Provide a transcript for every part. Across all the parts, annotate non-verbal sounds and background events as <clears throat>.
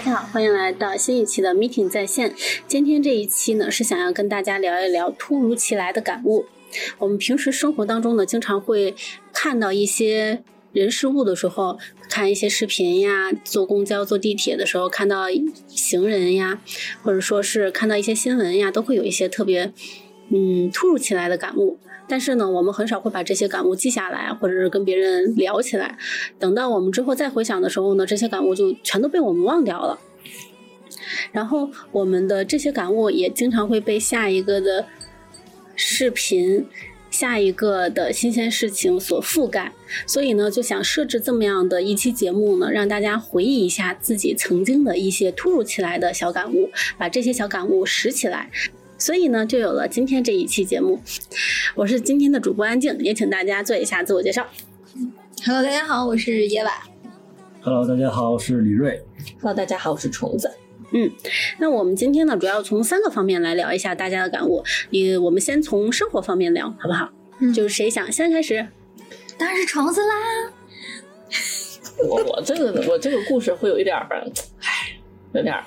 大家好，欢迎来到新一期的 Meeting 在线。今天这一期呢，是想要跟大家聊一聊突如其来的感悟。我们平时生活当中呢，经常会看到一些人事物的时候，看一些视频呀，坐公交、坐地铁的时候看到行人呀，或者说是看到一些新闻呀，都会有一些特别嗯突如其来的感悟。但是呢，我们很少会把这些感悟记下来，或者是跟别人聊起来。等到我们之后再回想的时候呢，这些感悟就全都被我们忘掉了。然后我们的这些感悟也经常会被下一个的视频、下一个的新鲜事情所覆盖。所以呢，就想设置这么样的一期节目呢，让大家回忆一下自己曾经的一些突如其来的小感悟，把这些小感悟拾起来。所以呢，就有了今天这一期节目。我是今天的主播安静，也请大家做一下自我介绍。Hello，大家好，我是野瓦。Hello，大家好，我是李瑞。Hello，大家好，我是虫子。嗯，那我们今天呢，主要从三个方面来聊一下大家的感悟。也，我们先从生活方面聊，好不好？嗯就是谁想先开始？当然是虫子啦。我我这个我这个故事会有一点儿，唉，有点儿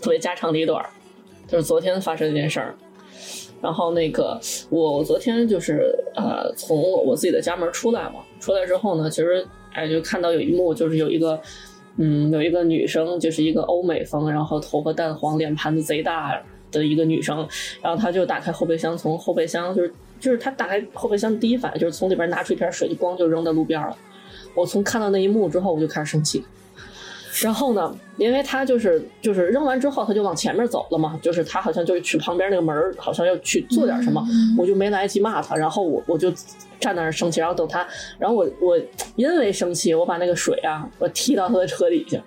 特别家长里短儿，就是昨天发生一件事儿。然后那个我昨天就是呃从我自己的家门出来嘛，出来之后呢，其实哎就看到有一幕，就是有一个嗯有一个女生，就是一个欧美风，然后头发淡黄，脸盘子贼大的一个女生，然后她就打开后备箱，从后备箱就是就是她打开后备箱第一反应就是从里边拿出一瓶水，就咣就扔在路边了。我从看到那一幕之后，我就开始生气。然后呢，因为他就是就是扔完之后，他就往前面走了嘛，就是他好像就是去旁边那个门儿，好像要去做点什么，嗯我就没来得及骂他，然后我我就站那儿生气，然后等他，然后我我因为生气，我把那个水啊，我踢到他的车底下。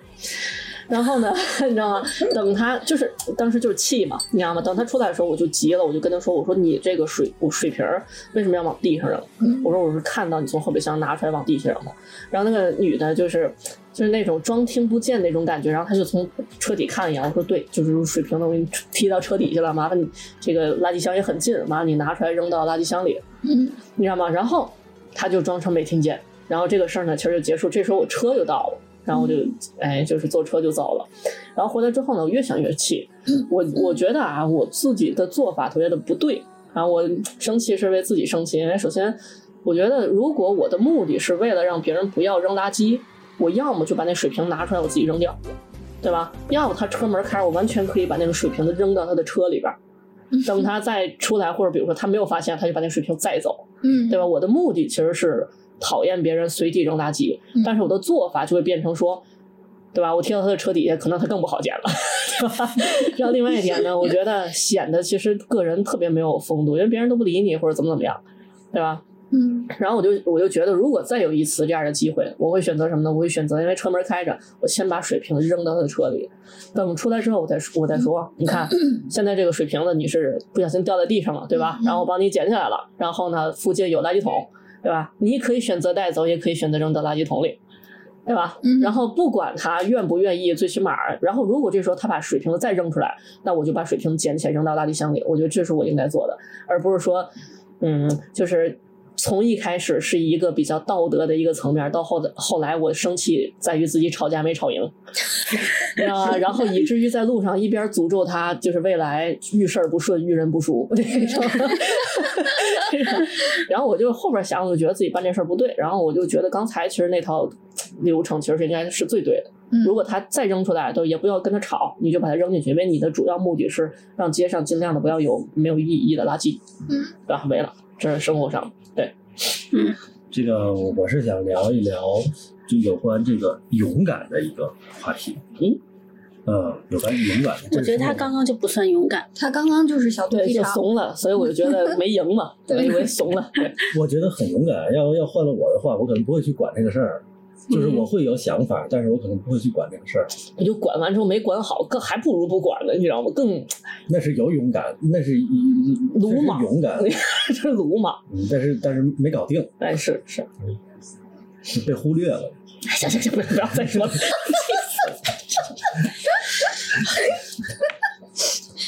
然后呢，<laughs> 你知道吗？等他就是当时就是气嘛，你知道吗？等他出来的时候，我就急了，我就跟他说：“我说你这个水我水瓶儿为什么要往地上扔？嗯我说我是看到你从后备箱拿出来往地下扔的。”然后那个女的就是就是那种装听不见那种感觉，然后他就从车底看了一眼，我说：“对，就是水瓶的我给你踢到车底下了，麻烦你这个垃圾箱也很近，麻烦你拿出来扔到垃圾箱里。”嗯你知道吗？然后他就装成没听见，然后这个事儿呢，其实就结束。这时候我车就到了，然后我就哎，就是坐车就走了。然后回来之后呢，我越想越气，我我觉得啊，我自己的做法特别的不对啊，我生气是为自己生气，因为首先我觉得如果我的目的是为了让别人不要扔垃圾，我要么就把那水瓶拿出来我自己扔掉，对吧？要么他车门开着，我完全可以把那个水瓶子扔到他的车里边。等他再出来，或者比如说他没有发现，他就把那水瓶载走，嗯对吧？我的目的其实是讨厌别人随地扔垃圾，嗯但是我的做法就会变成说，对吧？我贴到他的车底下，可能他更不好捡了，<laughs> 对吧？然后另外一点呢，我觉得显得其实个人特别没有风度，因为别人都不理你或者怎么怎么样，对吧？嗯然后我就我就觉得，如果再有一次这样的机会，我会选择什么呢？我会选择因为车门开着，我先把水瓶扔到他的车里，等出来之后我再说我再说，你看现在这个水瓶子你是不小心掉在地上了，对吧？然后我帮你捡起来了，然后呢附近有垃圾桶，对吧？你可以选择带走，也可以选择扔到垃圾桶里。对吧？嗯然后不管他愿不愿意，最起码，然后如果这时候他把水瓶子再扔出来，那我就把水瓶子捡起来扔到垃圾箱里。我觉得这是我应该做的，而不是说，嗯，就是从一开始是一个比较道德的一个层面，到后的后来我生气在于自己吵架没吵赢，<laughs> 啊，然后以至于在路上一边诅咒他，就是未来遇事儿不顺，遇人不淑这 <laughs> 种。然后我就后边想，我就觉得自己办这事儿不对，然后我就觉得刚才其实那套流程其实是应该是最对的。嗯如果他再扔出来，都也不要跟他吵，你就把它扔进去，因为你的主要目的是让街上尽量的不要有没有意义的垃圾，嗯，对吧？没了，这是生活上对。嗯这个我是想聊一聊，就有关这个勇敢的一个话题。嗯，嗯，有关勇敢。我觉得他刚刚就不算勇敢。他刚刚就是小肚对，就。怂了，所以我就觉得没赢嘛，<laughs> 对我以为怂了。<laughs> 对，我觉得很勇敢。要要换了我的话，我可能不会去管这个事儿，就是嗯我会有想法，但是我可能不会去管这个事儿。我就管完之后没管好，更还不如不管呢，你知道吗？更那是有勇敢，那是鲁莽勇敢，<laughs> 这是鲁莽。嗯但是但是没搞定，哎，是是，被忽略了。行行行，不要再说了。<laughs>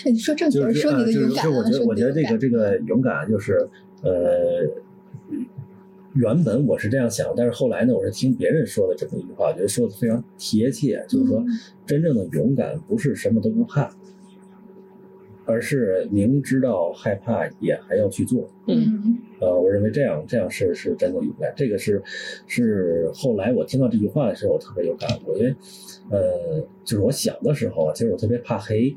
你说正经就是人说你的呃就是勇敢啊，就我觉得说我觉得这个这个勇敢就是呃，原本我是这样想，但是后来呢，我是听别人说的这么一句话，我觉得说的非常贴切，就是说，真正的勇敢不是什么都不怕，而是明知道害怕也还要去做。嗯呃，我认为这样这样是是真的勇敢。这个是是后来我听到这句话的时候，我特别有感悟，因为呃，就是我小的时候啊，其实我特别怕黑，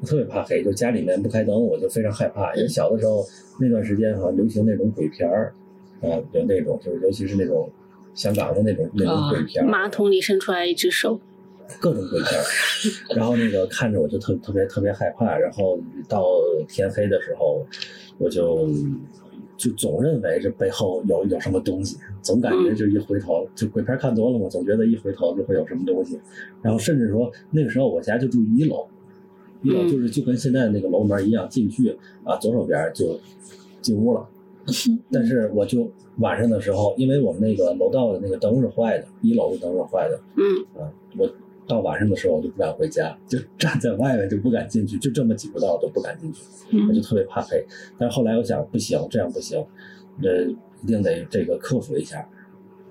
我特别怕黑，就家里面不开灯，我就非常害怕。因为小的时候那段时间哈、流行那种鬼片儿啊，有那种就是尤其是那种香港的那种那种鬼片儿，马桶里伸出来一只手，各种鬼片儿，然后那个看着我就特特别特别害怕，然后到天黑的时候，我就就总认为这背后有有什么东西，总感觉就一回头，就鬼片看多了嘛，总觉得一回头就会有什么东西，然后甚至说那个时候我家就住一楼，一楼就是就跟现在那个楼门一样，进去啊左手边就进屋了。<laughs> 但是我就晚上的时候，因为我们那个楼道的那个灯是坏的，一楼的灯是坏的，嗯啊，我到晚上的时候我就不敢回家，就站在外面就不敢进去，就这么几步道都不敢进去，我就嗯特别怕黑。但是后来我想，不行，这样不行，呃一定得这个克服一下，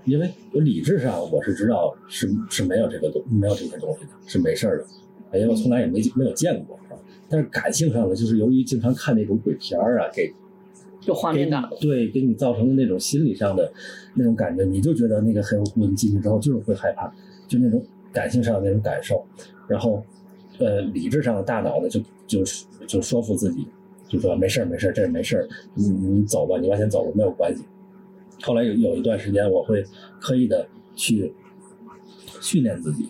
因为我理智上我是知道是是没有这个东没有这些东西的，是没事儿的，因为我从来也没没有见过啊。但是感性上呢，就是由于经常看那种鬼片儿啊，给就画面感。对，给你造成的那种心理上的那种感觉，你就觉得那个黑乎乎，你进去之后就是会害怕，就那种感性上的那种感受，然后，呃，理智上的大脑呢，就就就说服自己，就说没事儿没事儿，这是没事儿，你你走吧，你往前走吧，没有关系。后来有有一段时间，我会刻意的去训练自己，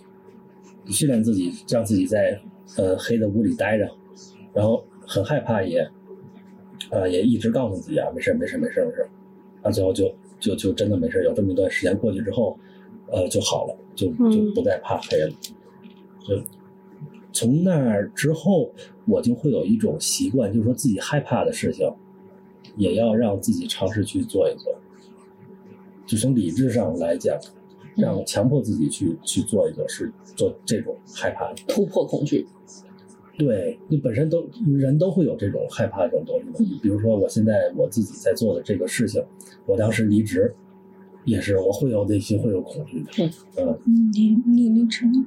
训练自己，让自己在呃黑的屋里待着，然后很害怕也，呃也一直告诉自己啊，没事没事没事没事，啊最后就就就真的没事。有这么一段时间过去之后，呃就好了，就就不再怕黑了。就从那儿之后，我就会有一种习惯，就是说自己害怕的事情，也要让自己尝试去做一做。就从理智上来讲，让强迫自己去去做一做，是做这种害怕的。突破恐惧，对你本身都人都会有这种害怕这种东西的。比如说，我现在我自己在做的这个事情，我当时离职，也是我会有内心会有恐惧的。嗯你你离职吗？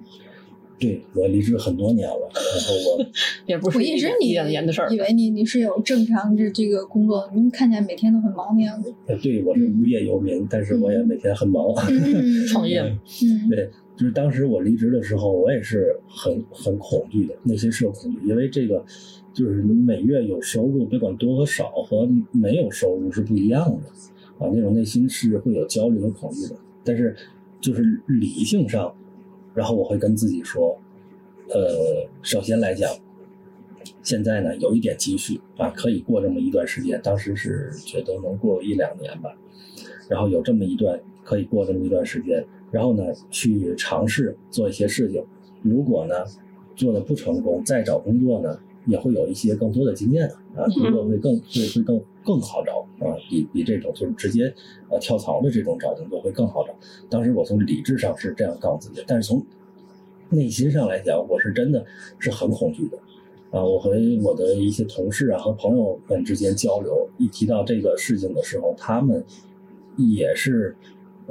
对我离职很多年了，然后我 <laughs> 也不是我一直你一两年的事儿以。为你你是有正常的这个工作，你看起来每天都很忙的样子。呃对我是无业游民，但是我也每天很忙。嗯 <laughs> 创业嗯对，就是当时我离职的时候，我也是很很恐惧的，内心是有恐惧，因为这个就是你每月有收入，别管多和少，和没有收入是不一样的啊，那种内心是会有焦虑和恐惧的。但是就是理性上，然后我会跟自己说，呃，首先来讲，现在呢有一点积蓄啊，可以过这么一段时间，当时是觉得能过一两年吧，然后有这么一段可以过这么一段时间，然后呢去尝试做一些事情，如果呢做的不成功，再找工作呢也会有一些更多的经验啊，工作会更会会更更好找啊，比比这种就是直接呃跳槽的这种找工作会更好找。当时我从理智上是这样告诉自己，但是从内心上来讲，我是真的是很恐惧的。啊，我和我的一些同事啊和朋友们之间交流，一提到这个事情的时候，他们也是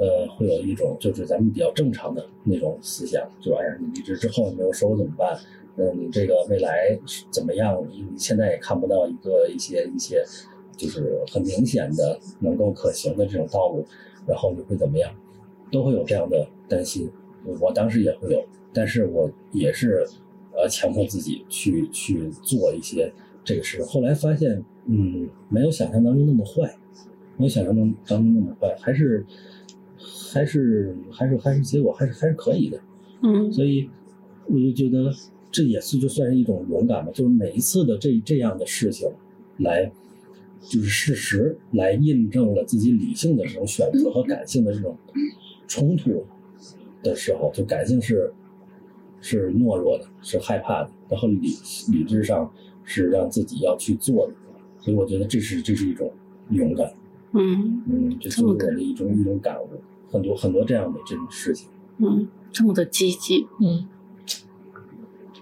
呃会有一种就是咱们比较正常的那种思想，就哎呀，你离职之后没有收入怎么办？嗯，你这个未来怎么样？你现在也看不到一个一些一些就是很明显的能够可行的这种道路，然后你会怎么样？都会有这样的担心。我当时也会有，但是我也是呃强迫自己去去做一些这个事。后来发现，嗯，没有想象当中那么坏，没有想象当当中那么坏，还是还是还是还是结果还是还是可以的。嗯。所以我就觉得这也是就算是一种勇敢吧，就是每一次的这这样的事情，来就是事实来印证了自己理性的这种选择和感性的这种冲突的时候，就感性是是懦弱的，是害怕的，然后理理智上是让自己要去做的，所以我觉得这是这是一种勇敢，嗯。嗯，这就是我的一种一种感悟，很多很多这样的这种事情。嗯，这么的积极，嗯，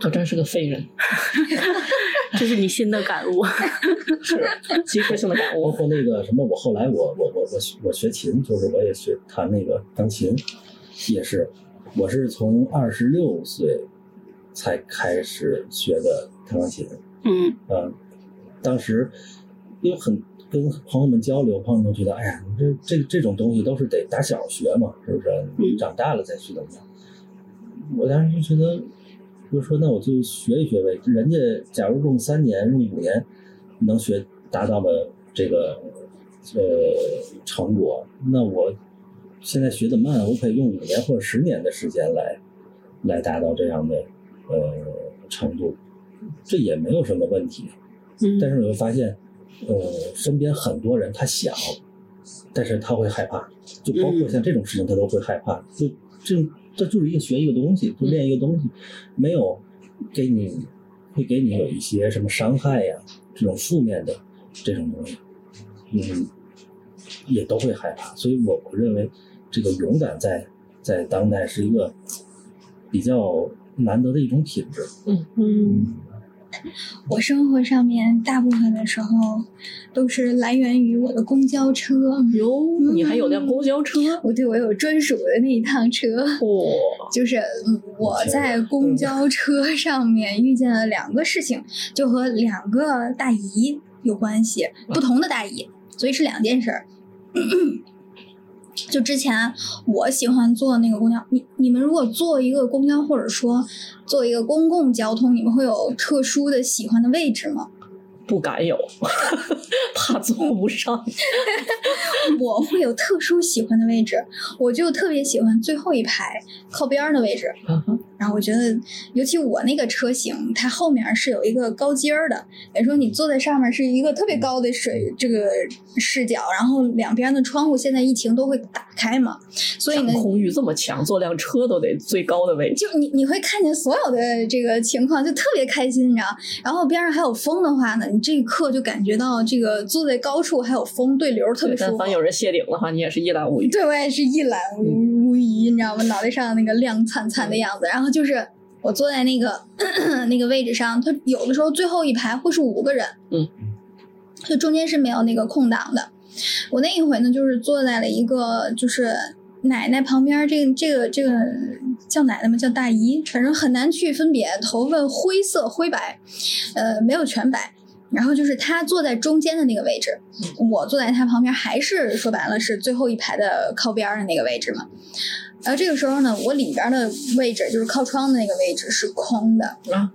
我真是个废人 <laughs> <laughs> 这是你新的感悟。<laughs> 是即时性的感悟包。括那个什么，我后来我我我我我学琴，就是我也学弹那个钢琴，也是，我是从二十六岁才开始学的弹钢琴。嗯嗯，当时因为很跟朋友们交流，朋友们觉得，哎呀，你这这这种东西都是得打小学嘛，是不是？你长大了再去怎么样？我当时就觉得，就说那我就学一学呗。人家假如用三年、用五年能学达到了这个呃成果，那我现在学的慢，我可以用五年或者十年的时间来来达到这样的呃程度，这也没有什么问题。嗯但是我会发现，呃，身边很多人他想，但是他会害怕，就包括像这种事情他都会害怕，就这这就是一个学一个东西，就练一个东西，没有给你会给你有一些什么伤害呀，这种负面的这种东西，嗯，也都会害怕。所以我我认为这个勇敢在在当代是一个比较难得的一种品质。嗯嗯我生活上面大部分的时候都是来源于我的公交车。哟，你还有辆公交车？我对我有专属的那一趟车，哇，就是嗯我在公交车上面遇见了两个事情，就和两个大姨有关系，不同的大姨，所以是两件事儿。<coughs> 就之前我喜欢坐那个公交，你你们如果坐一个公交或者说坐一个公共交通，你们会有特殊的喜欢的位置吗？不敢有，<laughs> 怕坐不上。<laughs> 我会有特殊喜欢的位置，我就特别喜欢最后一排靠边儿的位置。然后我觉得，尤其我那个车型，它后面是有一个高阶儿的，等于说你坐在上面是一个特别高的水这个视角，然后两边的窗户现在疫情都会打开嘛，所以呢掌，控欲这么强，坐辆车都得最高的位置。就你你会看见所有的这个情况，就特别开心，你知道？然后边上还有风的话呢，你这一刻就感觉到这个坐在高处还有风对流，特别舒服但凡。有人谢顶的话，你也是一览无余。对，我也是一览无无疑，你知道吗？脑袋上那个亮灿灿的样子，然后就是我坐在那个 <clears throat> 那个位置上，他有的时候最后一排会是五个人，嗯，就中间是没有那个空档的。我那一回呢，就是坐在了一个就是奶奶旁边，这个这个这个叫奶奶吗？叫大姨，反正很难去分别，头发灰色灰白，呃，没有全白。然后就是他坐在中间的那个位置，我坐在他旁边，还是说白了是最后一排的靠边儿的那个位置嘛。然后这个时候呢，我里边的位置就是靠窗的那个位置是空的，啊，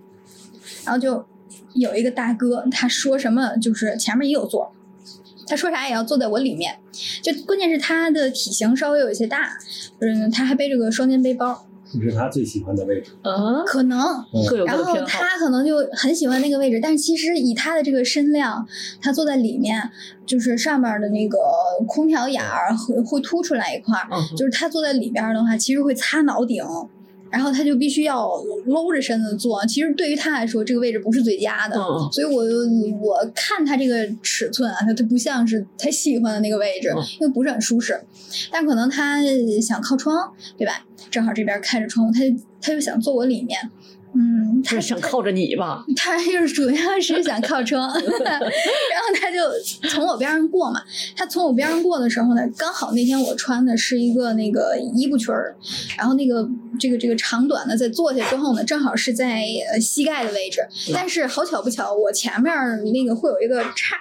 然后就有一个大哥，他说什么就是前面也有座，他说啥也要坐在我里面。就关键是他的体型稍微有一些大，嗯，他还背着个双肩背包，这是他最喜欢的位置。嗯，可能各有各然后。他可能就很喜欢那个位置，但是其实以他的这个身量，他坐在里面，就是上面的那个空调眼儿会会凸出来一块儿，嗯就是他坐在里边儿的话，其实会擦脑顶。然后他就必须要搂着身子坐，其实对于他来说，这个位置不是最佳的，嗯所以我我看他这个尺寸啊，他他不像是他喜欢的那个位置，嗯因为不是很舒适。但可能他想靠窗，对吧？正好这边开着窗户，他就他就想坐我里面，嗯，他他是想靠着你吧？<laughs> 他就是主要是想靠窗，<laughs> 然后他就从我边上过嘛。他从我边上过的时候呢，刚好那天我穿的是一个那个衣服裙儿，然后那个这个这个长短呢，在坐下之后呢，正好是在呃膝盖的位置。但是好巧不巧，我前面那个会有一个叉，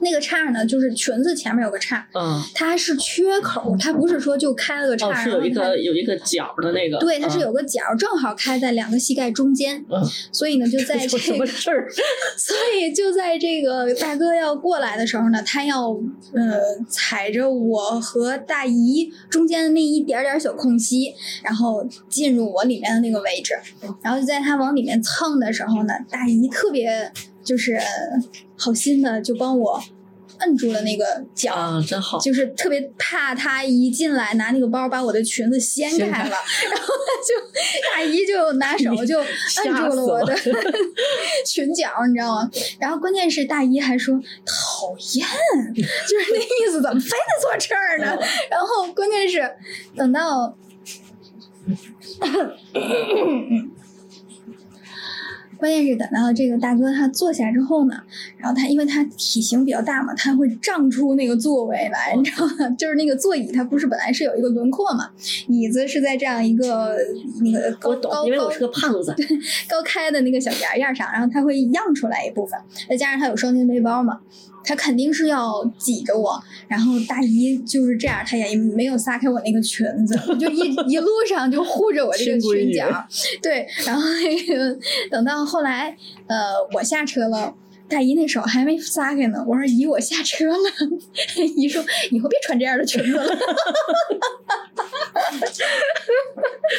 那个叉呢，就是裙子前面有个叉，嗯，它是缺口，它不是说就开了个叉，哦，是有一个有一个角的那个。对，它是嗯有个角，正好开在两个膝盖中间，嗯所以呢，就在 <laughs> 这个，什么事儿？<laughs> 所以就在这个大哥要过来的时候呢，他要呃踩着我和大姨中间的那一点点小空隙，然后进入我里面的那个位置，然后就在他往里面蹭的时候呢，大姨特别就是好心的就帮我摁住了那个脚，啊，真好。就是特别怕他一进来拿那个包把我的裙子掀掀开开了，然后他就大姨就拿手就摁住了我的了 <laughs> 裙角，你知道吗？然后关键是大姨还说讨厌，就是那意思，怎么非得坐这儿呢？然后关键是等到。<coughs> 关键是等到这个大哥他坐下之后呢，然后他因为他体型比较大嘛，他会胀出那个座位来，你知道吗？<laughs> 就是那个座椅它不是本来是有一个轮廓嘛，椅子是在这样一个那个高高，高因为我是个胖子。高开的那个小牙牙上，然后它会漾出来一部分，再加上他有双肩背包嘛，它肯定是要挤着我。然后大姨就是这样，她也没有撒开我那个裙子，就一 <laughs> 一路上就护着我这个裙角。<laughs> 对，然后那 <laughs> 个等到后来，呃，我下车了。大姨那手还没撒开呢，我说姨，我下车了。<laughs> 姨说以后别穿这样的裙子了。<laughs>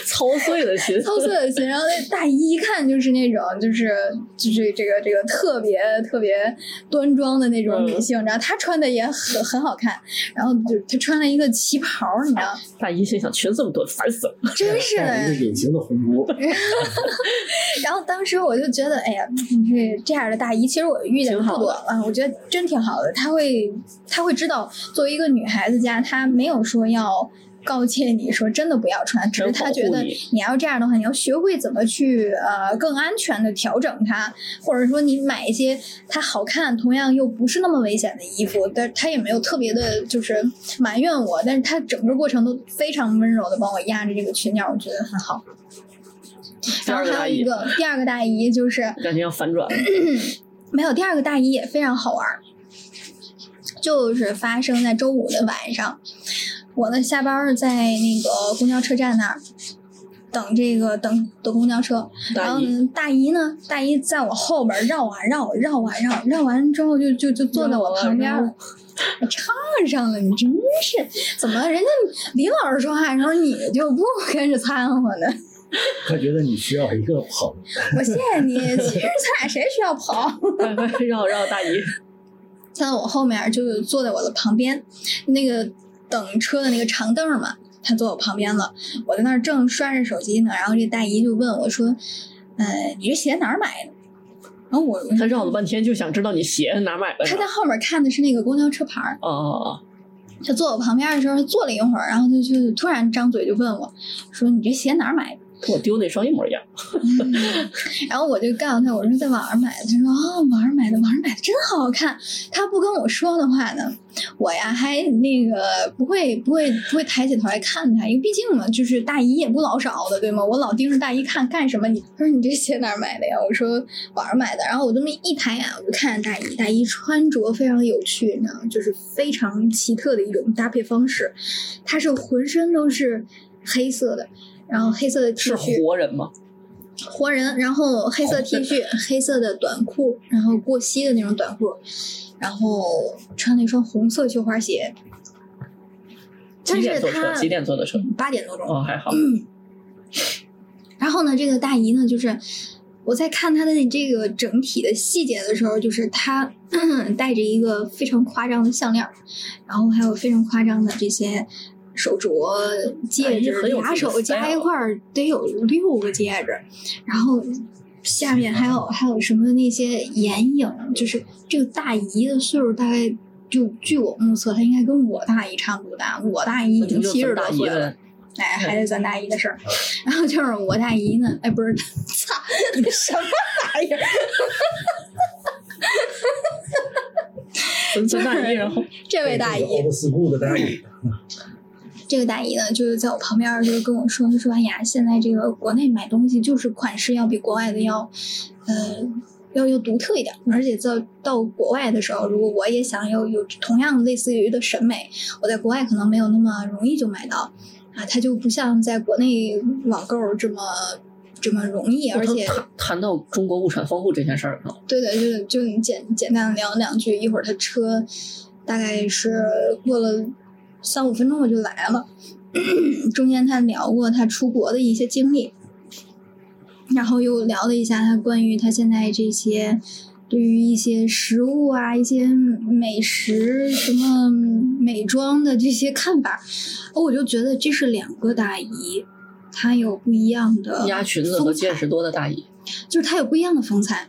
操碎了心，操碎了心。然后那大姨一看就是那种，就是就是这个这个特别特别端庄的那种女性，然后她穿的也很很好看，然后就她穿了一个旗袍，你知道，大姨心想裙子这么多，烦死了。真是的。带一个隐形的红箍，<laughs> 然后当时我就觉得，哎呀，这这样的大姨，其实我遇见不多啊，我觉得真挺好的。他会他会知道，作为一个女孩子家，他没有说要。告诫你说真的不要穿，只是他觉得你你要这样的话，你要学会怎么去呃更安全的调整它，或者说你买一些它好看，同样又不是那么危险的衣服。但他也没有特别的就是埋怨我，但是他整个过程都非常温柔的帮我压着这个裙角，我觉得很好。然后还有一个第二个大姨就是感觉要反转了，<laughs> 没有第二个大姨也非常好玩儿，就是发生在周五的晚上，我呢下班在那个公交车站那儿等这个等等公交车，然后呢大姨呢大姨在我后边绕啊绕绕啊绕，绕完之后就就就坐在我旁边儿了。唱上了，你真是怎么人家李老师说话的时候你就不跟着掺和呢？他觉得你需要一个跑。<laughs> 我谢谢你，其实咱俩谁需要跑？<laughs> 绕绕大姨，<laughs> 在我后面就坐在我的旁边，那个等车的那个长凳嘛，他坐我旁边了。我在那儿正刷着手机呢，然后这大姨就问我说：“呃，你这鞋哪儿买的？”然后我他绕了半天就想知道你鞋哪买的。他在后面看的是那个公交车牌儿，哦哦哦，他坐我旁边的时候坐了一会儿，然后他就突然张嘴就问我说：“你这鞋哪儿买的？”跟我丢那双一模一样。然后我就告诉他，我说在网上买的。他说哦，网上买的，网上买的真好看。他不跟我说的话呢，我呀还那个不会不会不会抬起头来看他，因为毕竟嘛，就是大姨也不老少的，对吗？我老盯着大姨看干什么？你他说你这鞋哪儿买的呀？我说网上买的。然后我这么一抬眼，我就看见大姨，大姨穿着非常有趣，你知道吗？就是非常奇特的一种搭配方式。她是浑身都是黑色的。然后黑色的 T 是恤，活人吗？活人，然后黑色 T 恤，黑色的短裤，然后过膝的那种短裤，然后穿了一双红色绣花鞋。但是几点坐车？他几点坐的车？八点多钟。哦，还好。然后呢，这个大姨呢，就是我在看她的这个整体的细节的时候，就是她 <clears throat> 戴着一个非常夸张的项链，然后还有非常夸张的这些手镯、戒指、俩手加一块儿得有六个戒指，然后。下面还有还有什么那些眼影，就是这个大姨的岁数大概就据我目测，她应该跟我大姨差不多大，我大姨已经就七十咱大姨多岁了的。哎，还是咱大姨的事儿。<laughs> 然后就是我大姨呢，哎，不是，操，你什么玩意儿？<laughs> <laughs> 咱咱大姨，然后这位大姨，这个大姨呢，就是在我旁边儿，就是跟我说，她说：“哎呀，现在这个国内买东西就是款式要比国外的要，呃，要要独特一点。而且在到国外的时候，如果我也想有有同样类似于的审美，我在国外可能没有那么容易就买到啊，它就不像在国内网购这么这么容易，而且。”谈谈到中国物产丰富这件事儿，对的，就是就你简简单的聊两句，一会儿他车大概是过了三五分钟我就来了，<clears throat> 中间他聊过他出国的一些经历，然后又聊了一下他关于他现在这些对于一些食物啊、一些美食、什么美妆的这些看法，哦我就觉得这是两个大姨。她有不一样的压裙子和见识多的大姨，就是她有不一样的风采。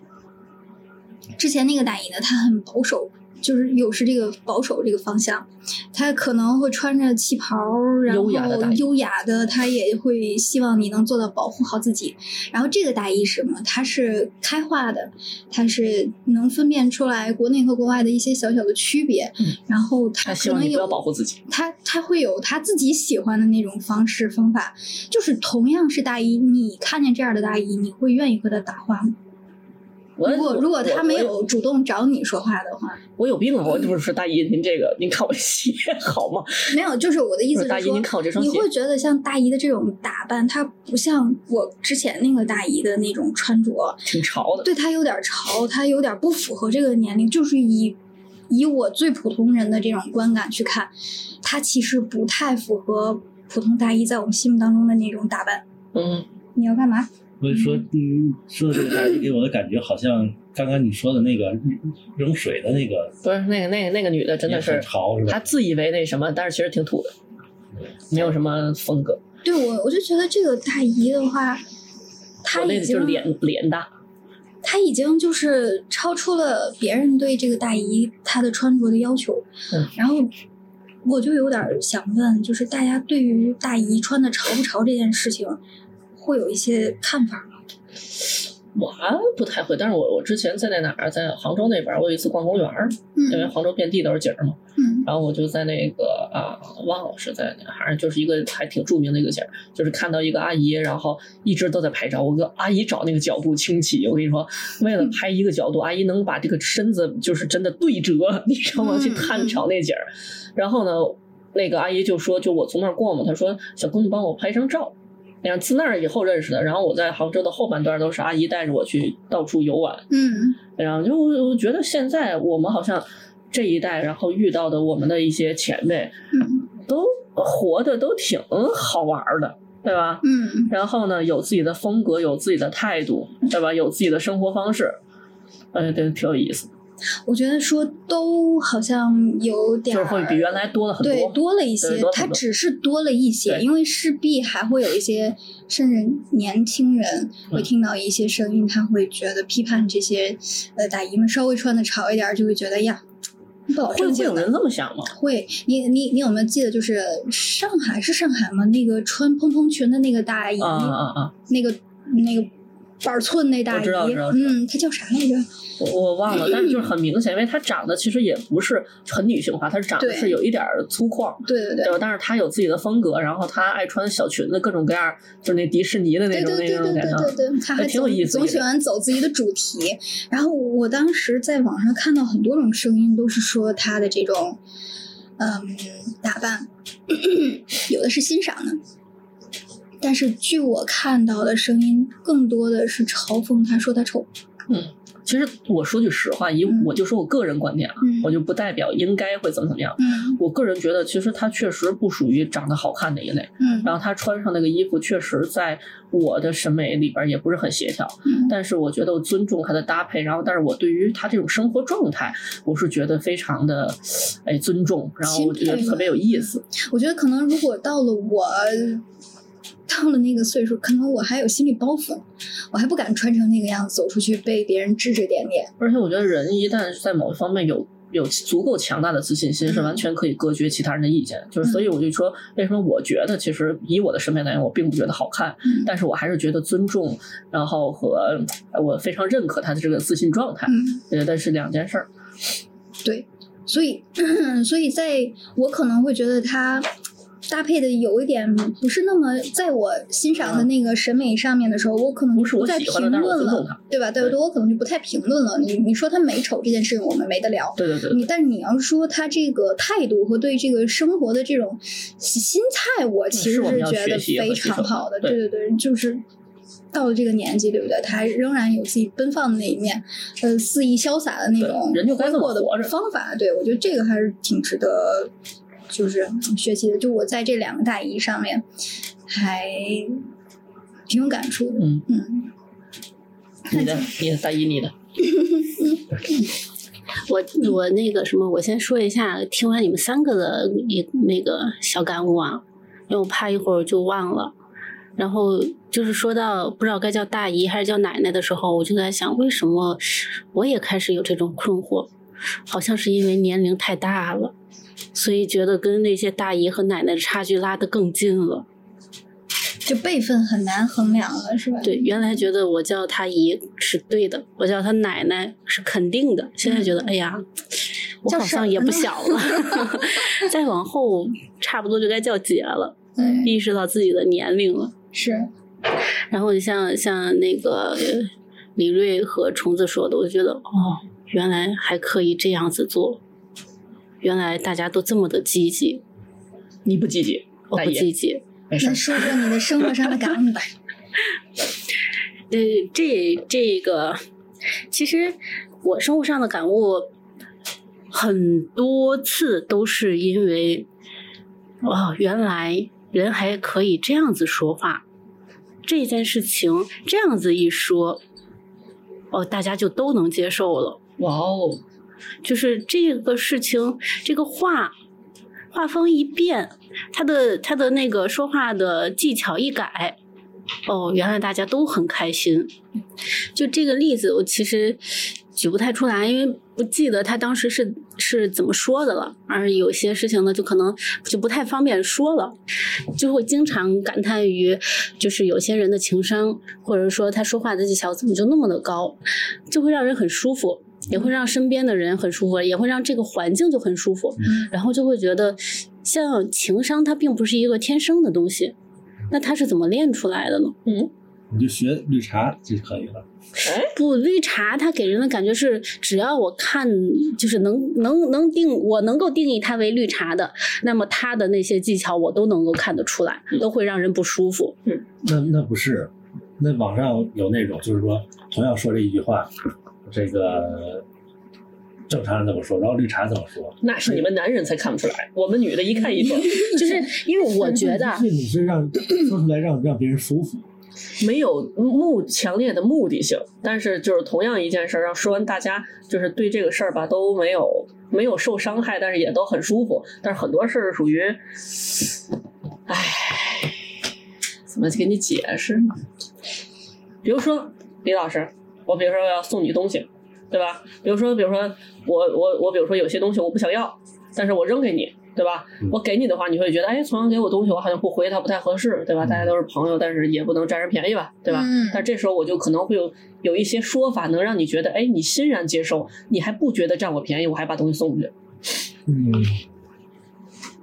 之前那个大姨呢，她很保守，就是有是这个保守这个方向，他可能会穿着旗袍，然后优雅的大衣优雅的，她也会希望你能做到保护好自己。然后这个大衣是什么？它是开化的，它是能分辨出来国内和国外的一些小小的区别，嗯然后它他希可能有要保护自己。他他会有他自己喜欢的那种方式方法，就是同样是大衣，你看见这样的大衣，你会愿意和他搭话吗？我如果如果他没，有主动找你说话的话，我有病啊！我不是说大姨，您这个您看我鞋 <laughs> 好吗？没有，就是我的意思是说大姨您看我这双鞋你会觉得像大姨的这种打扮，她不像我之前那个大姨的那种穿着，挺潮的。对她有点潮，她有点不符合这个年龄，就是以以我最普通人的这种观感去看，她其实不太符合普通大姨在我们心目当中的那种打扮。嗯，你要干嘛？所以说，嗯，说这个大衣给我的感觉好像刚刚你说的那个扔水的那个，不是那个那个那个女的真的是潮是吧？她自以为那什么，但是其实挺土的，没有什么风格。对我，我就觉得这个大姨的话，她已经脸脸大，她已经就是超出了别人对这个大姨她的穿着的要求。嗯，然后我就有点想问，就是大家对于大姨穿的潮不潮这件事情，会有一些看法吗？我不太会。但是我我之前在那哪儿，在杭州那边，我有一次逛公园儿，因为嗯杭州遍地都是景儿嘛。嗯然后我就在那个啊，忘了是在哪，反正就是一个还挺著名的一个景儿，就是看到一个阿姨，然后一直都在拍照。我跟阿姨找那个角度清奇，我跟你说，为了拍一个角度，阿姨能把这个身子就是真的对折，你知道吗？嗯去探找那景儿。然后呢，那个阿姨就说，就我从那儿过嘛，她说小姑你帮我拍张照。自那儿以后认识的，然后我在杭州的后半段都是阿姨带着我去到处游玩，嗯然后就我觉得现在我们好像这一代，然后遇到的我们的一些前辈，嗯都活的都挺好玩儿的，对吧？嗯然后呢，有自己的风格，有自己的态度，对吧？有自己的生活方式，哎，对，挺有意思，我觉得说都好像有点就儿是会比原来多了很多。对，多了一些它只是多了一些，因为势必还会有一些，甚至年轻人会嗯听到一些声音，他会觉得批判这些呃大姨们稍微穿的潮一点儿，就会觉得呀，不老会正经的会有人。这么想吗？会，你你你有没有记得，就是上海是上海吗？那个穿蓬蓬裙的那个大姨，啊啊啊啊！那个那个板寸那大姨，我知道知道知道嗯，她叫啥来着？我我忘了，但是就是很明显，因为她长得其实也不是很女性化，她长得是有一点儿粗犷，对对对对吧？但是她有自己的风格，然后她爱穿小裙子，各种各样，就是那迪士尼的那对种对对对对那种感觉。对对，他还挺有意思总喜欢走自己的主题。然后我当时在网上看到很多种声音，都是说他的这种嗯打扮，<coughs> 有的是欣赏的，但是据我看到的声音，更多的是嘲讽他，说他丑。嗯其实我说句实话，以嗯我就说我个人观点啊，嗯我就不代表应该会怎么怎么样。嗯我个人觉得，其实他确实不属于长得好看的一类，嗯然后他穿上那个衣服，确实在我的审美里边也不是很协调。嗯但是我觉得我尊重他的搭配，然后但是我对于他这种生活状态，我是觉得非常的哎尊重，然后我觉得特别有意思。我觉得可能如果到了我到了那个岁数，可能我还有心理包袱，我还不敢穿成那个样子走出去，被别人指指点点。而且我觉得人一旦在某一方面有有足够强大的自信心，是嗯完全可以隔绝其他人的意见。就是所以我就说，为什么我觉得其实以我的审美来言，我并不觉得好看，嗯但是我还是觉得尊重，然后和呃我非常认可他的这个自信状态，嗯。我觉得是两件事儿。对，所以 <clears throat> 所以在我可能会觉得它搭配的有一点不是那么在我欣赏的那个审美上面的时候，我可能不是我就再评论了对吧？对对我可能就不太评论了。你你说他美丑这件事情，我们没得聊。对对对，你但是你要是说他这个态度和对这个生活的这种心态，我其实是觉得非常好的。对对对对，就是到了这个年纪，对不对？他还仍然有自己奔放的那一面，呃，肆意潇洒的那种对人就该这么挥霍的活着方法。对我觉得这个还是挺值得，就是学习的。就我在这两个大姨上面还挺有感触的。嗯，嗯，你的你的大姨你的，<laughs> 我我那个什么，我先说一下，听完你们三个的一那个小感悟啊，因为我怕一会儿就忘了。然后就是说到不知道该叫大姨还是叫奶奶的时候，我就在想，为什么我也开始有这种困惑？好像是因为年龄太大了，所以觉得跟那些大姨和奶奶的差距拉得更近了。就辈分很难衡量了，是吧？对，原来觉得我叫她姨是对的，我叫她奶奶是肯定的，现在觉得，哎呀，我好像也不小了，<laughs> 再往后差不多就该叫姐了，对，意识到自己的年龄了。是，然后像像那个呃李瑞和虫子说的，我就觉得哦，原来还可以这样子做，原来大家都这么的积极，你不积极，我不积极。没事儿。那说说你的生活上的感悟吧。<laughs> 呃，这这个，其实我生活上的感悟很多次都是因为，哦，原来人还可以这样子说话，这件事情这样子一说，哦，大家就都能接受了。哇哦，就是这个事情，这个话画风一变，他的他的那个说话的技巧一改，哦，原来大家都很开心。就这个例子，我其实举不太出来，因为不记得他当时是是怎么说的了，而有些事情呢，就可能就不太方便说了，就会经常感叹于，就是有些人的情商，或者说他说话的技巧怎么就那么的高，就会让人很舒服。也会让身边的人很舒服，也会让这个环境就很舒服，然后就会觉得，像情商它并不是一个天生的东西，那它是怎么练出来的呢？嗯，你就学绿茶就可以了。哎，不，绿茶它给人的感觉是，只要我看就是能能能定，我能够定义它为绿茶的，那么它的那些技巧我都能够看得出来，都会让人不舒服。嗯那那不是，那网上有那种就是说，同样说这一句话，这个正常人怎么说，然后绿茶怎么说？那是你们男人才看不出来，我们女的一看一准，<laughs> 就是因为我觉得啊是你是让说出来让让别人舒服。没有目强烈的目的性，但是就是同样一件事儿，让说完大家就是对这个事儿吧都没有没有受伤害，但是也都很舒服。但是很多事儿属于，唉，怎么给你解释呢？比如说李老师，我比如说要送你东西，对吧？比如说，比如说我我我，比如说有些东西我不想要，但是我扔给你，对吧？嗯我给你的话，你会觉得，哎，同样给我东西，我好像不回他不太合适，对吧？大家都是朋友，但是也不能占人便宜吧，对吧？嗯但这时候我就可能会有有一些说法，能让你觉得，哎，你欣然接受，你还不觉得占我便宜，我还把东西送出去，嗯，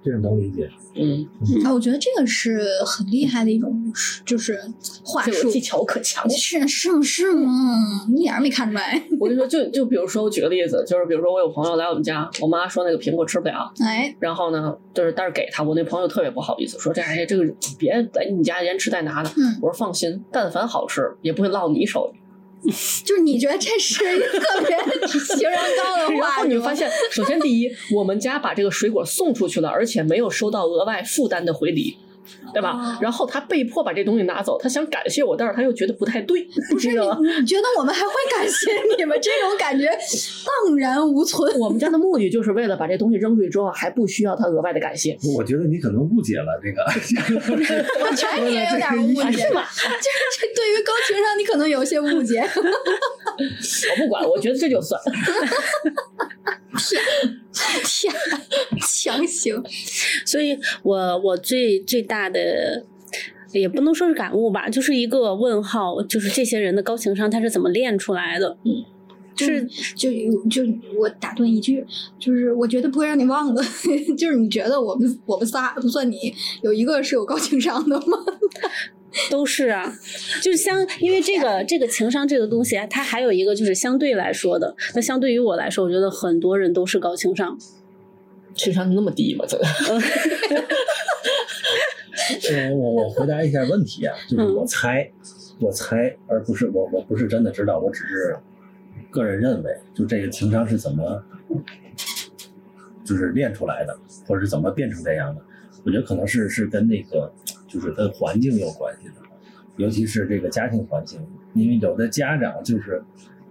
这个能理解。嗯，啊，我觉得这个是很厉害的一种，就是话术。技巧可强。是是吗？是吗？一点儿没看出来。<laughs> 我跟你说，就就比如说，我举个例子，就是比如说我有朋友来我们家，我妈说那个苹果吃不了，哎，然后呢，就是但是给他，我那朋友特别不好意思，说这哎这个别在你家连吃带拿的。嗯我说放心，但凡好吃也不会落你手里。<laughs> 就是你觉得这是一个特别情商高的然话，<laughs> 然后你会发现，首先第一，我们家把这个水果送出去了，而且没有收到额外负担的回礼。对吧？哦然后他被迫把这东西拿走，他想感谢我，但是他又觉得不太对，不是觉得我们还会感谢你们？这种感觉荡然无存。我们家的目的就是为了把这东西扔出去之后，还不需要他额外的感谢。我觉得你可能误解了这个。<laughs> 我觉得你也有点误解，是吗？就是这对于高情商，你可能有些误解。<laughs> 我不管，我觉得这就算。<laughs> 天，强行。<laughs> 所以我我最最大的。也不能说是感悟吧，就是一个问号，就是这些人的高情商他是怎么练出来的？嗯，是就就我打断一句，就是我觉得不会让你忘的，<laughs> 就是你觉得我们我们仨不算你，有一个是有高情商的吗？都是啊，就是相，因为这个这个情商这个东西啊，它还有一个就是相对来说的。那相对于我来说，我觉得很多人都是高情商。情商那么低吗？这个呃，我我回答一下问题啊，就是我猜，我猜，而不是我我不是真的知道，我只是个人认为，就这个情商是怎么就是练出来的，或者是怎么变成这样的？我觉得可能是是跟那个就是跟环境有关系的，尤其是这个家庭环境，因为有的家长就是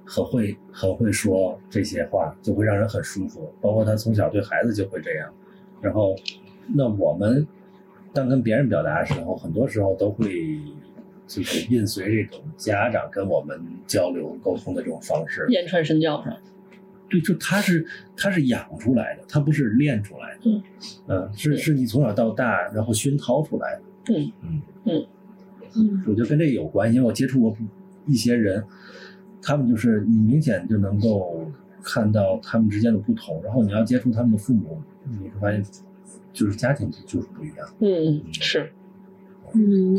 很会很会说这些话，就会让人很舒服，包括他从小对孩子就会这样，然后那我们。当跟别人表达的时候，很多时候都会就是印随这种家长跟我们交流沟通的这种方式。言传身教是吧？对，就他是他是养出来的，他不是练出来的，嗯，嗯，是是你从小到大然后熏陶出来的，嗯。嗯。嗯。嗯。我觉得跟这个有关系，因为我接触过一些人，他们就是你明显就能够看到他们之间的不同，然后你要接触他们的父母，你会发现就是家庭就是不一样。嗯是，嗯，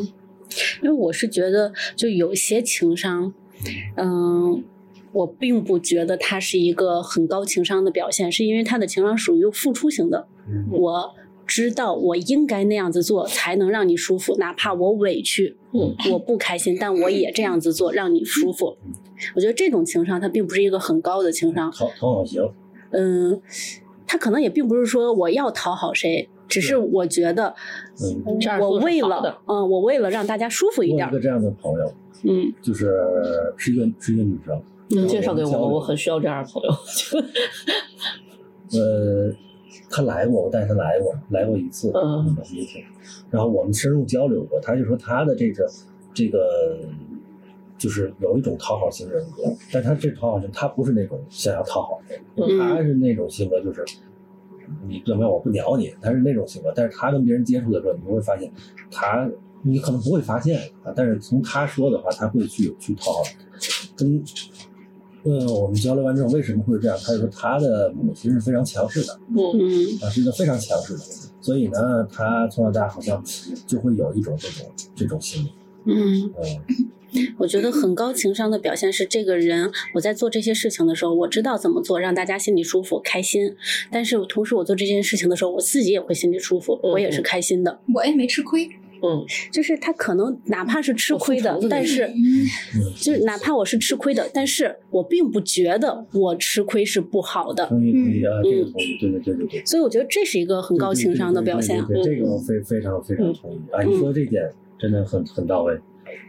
因为我是觉得，就有些情商，嗯，我并不觉得他是一个很高情商的表现，是因为他的情商属于付出型的。嗯。我知道我应该那样子做才能让你舒服，哪怕我委屈，嗯。我不开心，但我也这样子做让你舒服。我觉得这种情商，它并不是一个很高的情商。讨讨好型，嗯，他可能也并不是说我要讨好谁，只是我觉得嗯，这样我为了，嗯，我为了让大家舒服一点。儿我有一个，这样的朋友，嗯就是是一个是一个女生，嗯，介绍给我我很需要这样的朋友。<laughs> 呃，她来过，我带他来过，来过一次，嗯嗯，也挺，然后我们深入交流过，他就说他的这个这个就是有一种讨好型人格，但他这讨好型，他不是那种想要讨好的，嗯她是那种性格就是。你怎么样？我不鸟你，他是那种性格。但是他跟别人接触的时候，你会发现，他你可能不会发现啊，但是从他说的话，他会去去讨好。跟呃，我们交流完之后，为什么会这样？他就说他的母亲是非常强势的，嗯嗯啊，是一个非常强势的，所以呢，他从小到大好像就会有一种这种这种心理，嗯，嗯我觉得很高情商的表现是，这个人我在做这些事情的时候，我知道怎么做让大家心里舒服、开心。但是同时，我做这件事情的时候，我自己也会心里舒服，嗯我也是开心的。我也没吃亏。嗯就是他可能哪怕是吃亏的但是嗯，就是哪怕我是吃亏的，但是我并不觉得我吃亏是不好的。同意同意啊，这个同意，对对对对对。所以我觉得这是一个很高情商的表现。对对对对这个我非非常非常同意啊！你说的这点真的很很到位。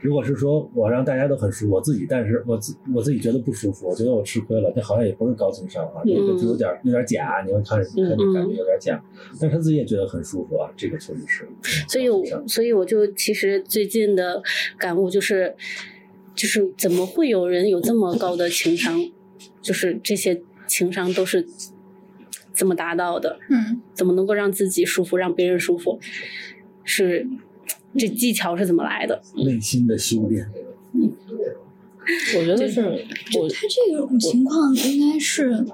如果是说我让大家都很舒服，我自己，但是我自我自己觉得不舒服，我觉得我吃亏了，这好像也不是高情商啊，这个就有点有点假，你会看看着感觉有点假，但是他自己也觉得很舒服啊，这个确实是。所以我，所以我就其实最近的感悟就是，就是怎么会有人有这么高的情商？就是这些情商都是怎么达到的？嗯，怎么能够让自己舒服，让别人舒服？是这技巧是怎么来的？内心的修炼，我觉得是，就他这种情况应该是，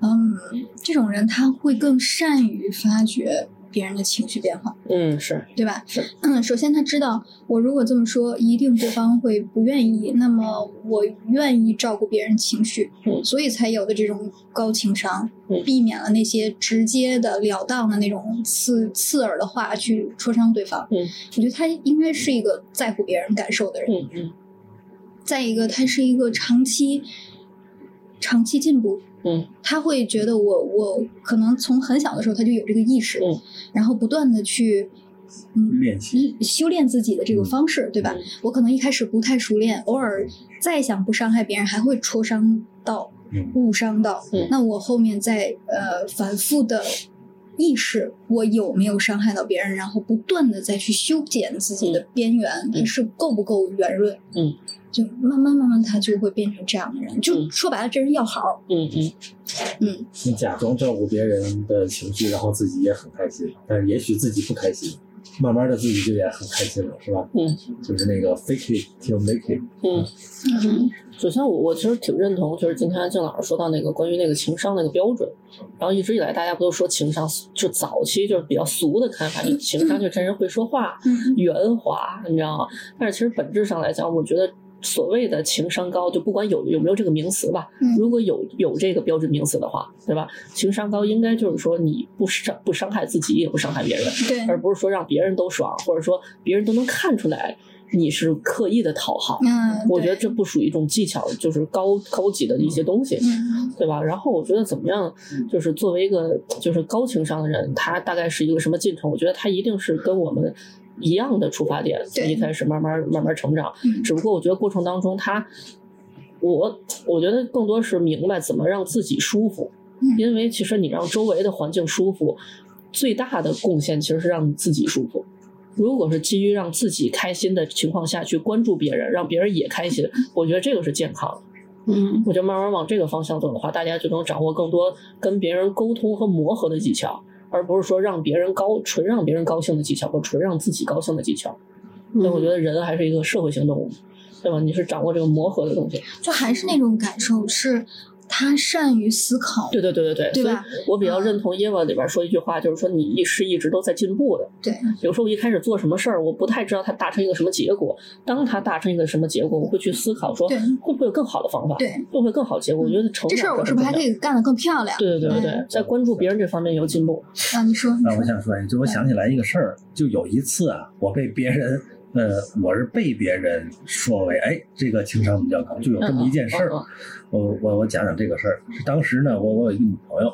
嗯，这种人他会更善于发掘别人的情绪变化，嗯是对吧？是嗯，首先他知道我如果这么说，一定对方会不愿意，那么我愿意照顾别人情绪，嗯所以才有的这种高情商，嗯避免了那些直接的了当的那种刺刺耳的话去戳伤对方。嗯，我觉得他应该是一个在乎别人感受的人。嗯嗯再一个，他是一个长期长期进步，嗯他会觉得我我可能从很小的时候他就有这个意识，嗯然后不断的去嗯练习，修炼自己的这个方式，对吧？嗯我可能一开始不太熟练，偶尔再想不伤害别人，还会戳伤到、嗯误伤到。嗯那我后面再呃反复的意识我有没有伤害到别人，然后不断的再去修剪自己的边缘，它是够不够圆润？嗯，就慢慢慢慢他就会变成这样的人。就嗯说白了，这人要好。嗯嗯嗯，你假装照顾别人的情绪，然后自己也很开心，但是也许自己不开心，慢慢的自己就也很开心了，是吧？嗯就是那个 fake it till make it，嗯。嗯首先我，我其实挺认同，就是今天郑老师说到那个关于那个情商那个标准，然后一直以来大家不都说情商，就早期就是比较俗的看法，就情商就真人会说话，嗯圆滑，你知道吗？但是其实本质上来讲，我觉得所谓的情商高，就不管有有没有这个名词吧，嗯如果有有这个标准名词的话，对吧？情商高应该就是说你不伤不伤害自己，也不伤害别人，对，而不是说让别人都爽，或者说别人都能看出来你是刻意的讨好。嗯，我觉得这不属于一种技巧，就是高高级的一些东西，嗯对吧？然后我觉得怎么样，就是作为一个就是高情商的人，他大概是一个什么进程？我觉得他一定是跟我们一样的出发点，从对一开始慢慢慢慢成长。嗯只不过我觉得过程当中他，我我觉得更多是明白怎么让自己舒服，嗯因为其实你让周围的环境舒服，最大的贡献其实是让你自己舒服。如果是基于让自己开心的情况下去关注别人，让别人也开心，我觉得这个是健康的。嗯我觉得慢慢往这个方向走的话，大家就能掌握更多跟别人沟通和磨合的技巧，而不是说让别人高纯让别人高兴的技巧和纯让自己高兴的技巧。那我觉得人还是一个社会性动物，对吧？你是掌握这个磨合的东西。就还是那种感受，是他善于思考。对对对对对，所以对吧我比较认同耶娃里边说一句话，就是说你一是一直都在进步的。对，有时候我一开始做什么事儿，我不太知道它达成一个什么结果。当它达成一个什么结果，我会去思考说会不会有更好的方法，对会不会更好的结果。我觉得成长这事儿我是不是还可以？干得更漂亮？对对对对对嗯，在关注别人这方面有进步。啊，你说，你那我，想说就我想起来一个事儿，就有一次啊，我被别人，呃，我是被别人说为，哎，这个情商比较高，就有这么一件事儿嗯嗯嗯。我我我讲讲这个事儿。是当时呢，我我有一个女朋友，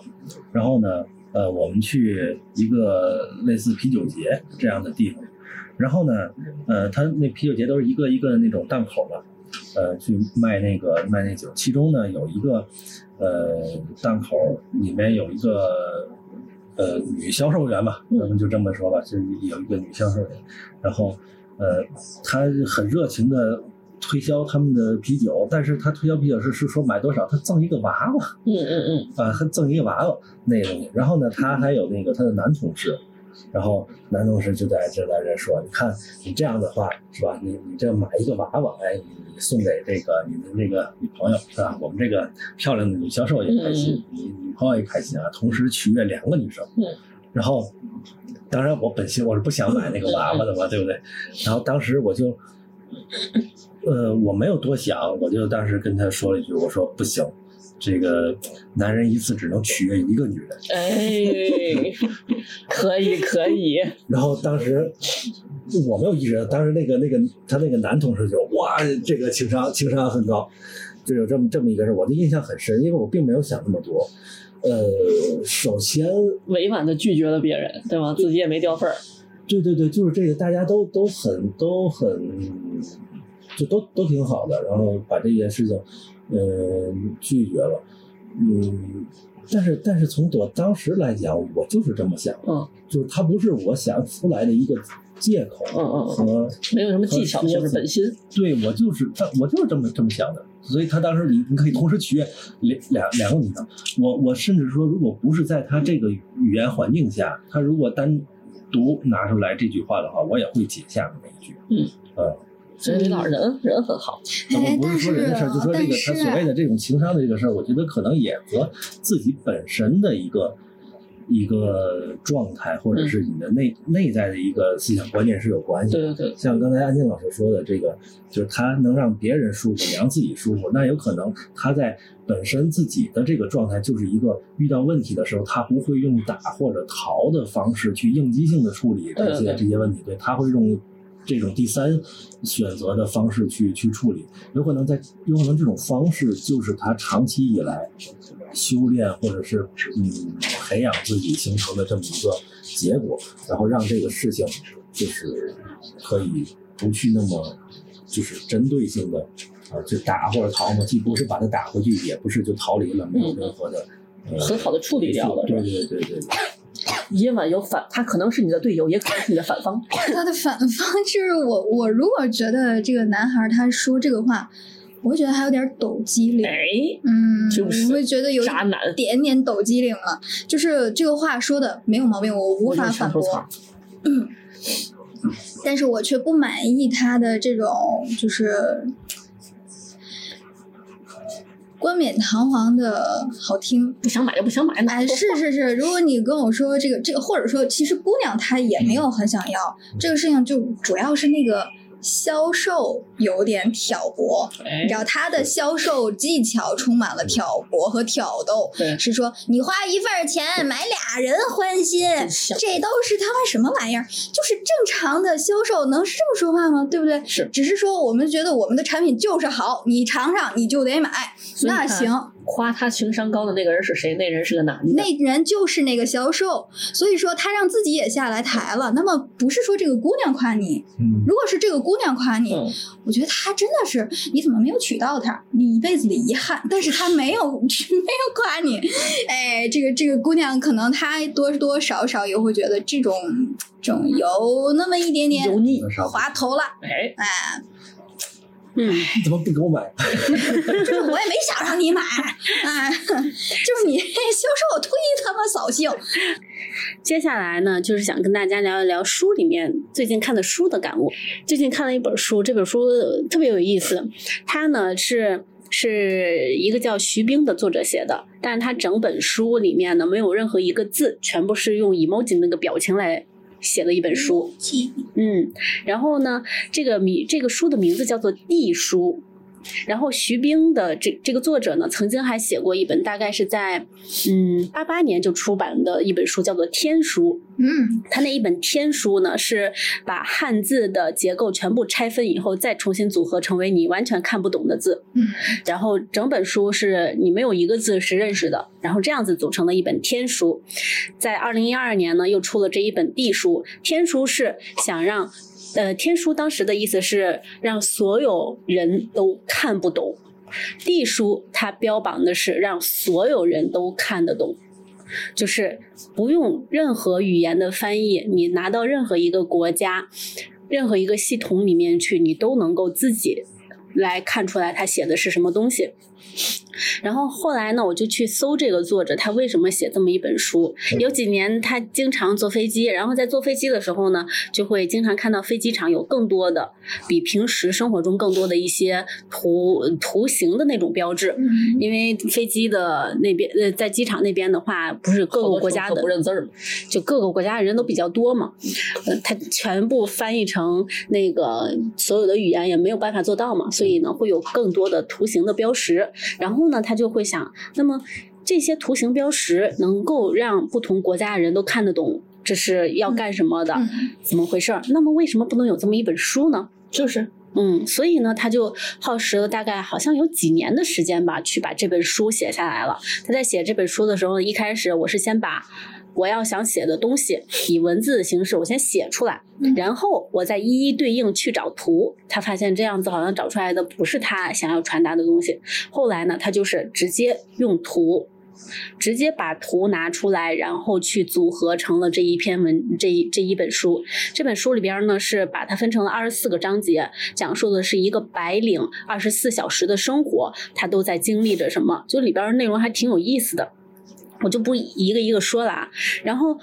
然后呢，呃，我们去一个类似啤酒节这样的地方，然后呢，呃，他那啤酒节都是一个一个那种档口嘛，呃，去卖那个卖那酒，其中呢有一个呃档口里面有一个呃女销售员吧，咱们就这么说吧，就有一个女销售员，然后呃他很热情的推销他们的啤酒，但是他推销啤酒是是说买多少，他赠一个娃娃嗯嗯嗯，啊，他赠一个娃娃那个，然后呢，他还有那个他的男同事。然后男同事就在就在这说：“你看你这样的话是吧？你你这买一个娃娃，哎，你你送给这个你的那个女朋友是吧？我们这个漂亮的女销售也开心，你女朋友也开心啊，同时取悦两个女生。嗯，然后当然我本心我是不想买那个娃娃的嘛，对不对？然后当时我就，呃，我没有多想，我就当时跟他说了一句，我说不行。这个男人一次只能取悦一个女人，哎，可以可以，<laughs> 然后当时我没有意识到，当时那个那个他那个男同事就哇，这个情商情商很高，就有这么这么一个事，我的印象很深，因为我并没有想那么多。呃，首先，委婉的拒绝了别人，对吗？自己也没掉份儿。对对对，就是这个，大家都都很都很，就都都挺好的，然后把这件事情，呃，拒绝了，嗯，但是但是从我当时来讲，我就是这么想的，嗯就是它不是我想出来的一个借口嗯嗯嗯，和没有什么技巧，就是本心。对我就是他，我就是这么这么想的，所以他当时你你可以同时取悦两两两个女生，我我甚至说，如果不是在他这个语言环境下，他如果单独拿出来这句话的话，我也会解下面那一句。嗯。嗯，所以李老师人人很好，哎，我不是说人的事儿，就说这个他所谓的这种情商的这个事儿，我觉得可能也和自己本身的一个一个状态，或者是你的内、内在的一个思想观念是有关系的。对对对，像刚才安静老师说的，这个就是他能让别人舒服，也让自己舒服，那有可能他在本身自己的这个状态就是一个遇到问题的时候，他不会用打或者逃的方式去应激性的处理这些这些问题，对，他会用这种第三选择的方式去去处理，有可能在有可能这种方式就是他长期以来修炼或者是嗯培养自己形成的这么一个结果，然后让这个事情就是可以不去那么就是针对性的啊就打或者逃嘛，既不是把它打回去，也不是就逃离了，没有任何的。呃很好的处理掉了。对对对对对，<coughs> 夜晚有反，他可能是你的队友，也可能是你的反方。他的反方就是我，我如果觉得这个男孩他说这个话，我会觉得还有点抖机灵，哎，嗯，就是我会觉得有渣男一点点抖机灵了。就是这个话说的没有毛病，我无法反驳想说，草但是我却不满意他的这种就是冠冕堂皇的好听。不想买就不想买，那哎，是是是，如果你跟我说这个这个，或者说其实姑娘她也没有很想要、这个事情，就主要是那个销售有点挑拨，哎你知道他的销售技巧充满了挑拨和挑逗，是说你花一份儿钱买俩人欢心，这都是他妈什么玩意儿？就是正常的销售能是这么说话吗？对不对？是只是说我们觉得我们的产品就是好，你尝尝你就得买，那行。夸他情商高的那个人是谁？那人是个男的。那人就是那个销售，所以说他让自己也下来台了。那么不是说这个姑娘夸你，嗯，如果是这个姑娘夸你，嗯，我觉得他真的是你怎么没有娶到她？你一辈子的遗憾。但是他没有 <laughs> 没有夸你，哎，这个这个姑娘可能她多多少少也会觉得这种这种有那么一点点油腻。滑头了，哎，哎，嗯，你怎么不给我买？<laughs> 就是我也没想让你买，啊，<laughs> 就是你销售忒他妈扫兴。接下来呢，就是想跟大家聊一聊书里面最近看的书的感悟。最近看了一本书，这本书特别有意思，它呢是。是一个叫徐冰的作者写的，但是他整本书里面呢没有任何一个字，全部是用 emoji 那个表情来写了一本书。嗯，然后呢，这个名这个书的名字叫做《地书》。然后徐冰的这这个作者呢，曾经还写过一本，大概是在嗯八八年就出版的一本书，叫做《天书》。嗯，他那一本《天书》呢，是把汉字的结构全部拆分以后，再重新组合成为你完全看不懂的字。嗯，然后整本书是你没有一个字是认识的，然后这样子组成了一本《天书》。在二零一二年呢，又出了这一本《地书》。《天书》是想让。呃，天书当时的意思是让所有人都看不懂，地书它标榜的是让所有人都看得懂，就是不用任何语言的翻译，你拿到任何一个国家、任何一个系统里面去，你都能够自己来看出来他写的是什么东西。然后后来呢，我就去搜这个作者，他为什么写这么一本书？有几年他经常坐飞机，然后在坐飞机的时候呢，就会经常看到飞机场有更多的比平时生活中更多的一些图图形的那种标志。因为飞机的那边呃，在机场那边的话，不是各个国家的不认字儿就各个国家的人都比较多嘛，呃，他全部翻译成那个所有的语言也没有办法做到嘛，所以呢，会有更多的图形的标识，然后。呢，他就会想，那么这些图形标识能够让不同国家的人都看得懂，这是要干什么的？怎么回事？那么为什么不能有这么一本书呢？就是，嗯，所以呢，他就耗时了大概好像有几年的时间吧，去把这本书写下来了。他在写这本书的时候，一开始我是先把。我要想写的东西以文字的形式，我先写出来，然后我再一一对应去找图。他发现这样子好像找出来的不是他想要传达的东西。后来呢，他就是直接用图，直接把图拿出来，然后去组合成了这一篇文这一这一本书。这本书里边呢是把它分成了二十四个章节，讲述的是一个白领二十四小时的生活，他都在经历着什么，就里边内容还挺有意思的。我就不一个一个说了啊，然后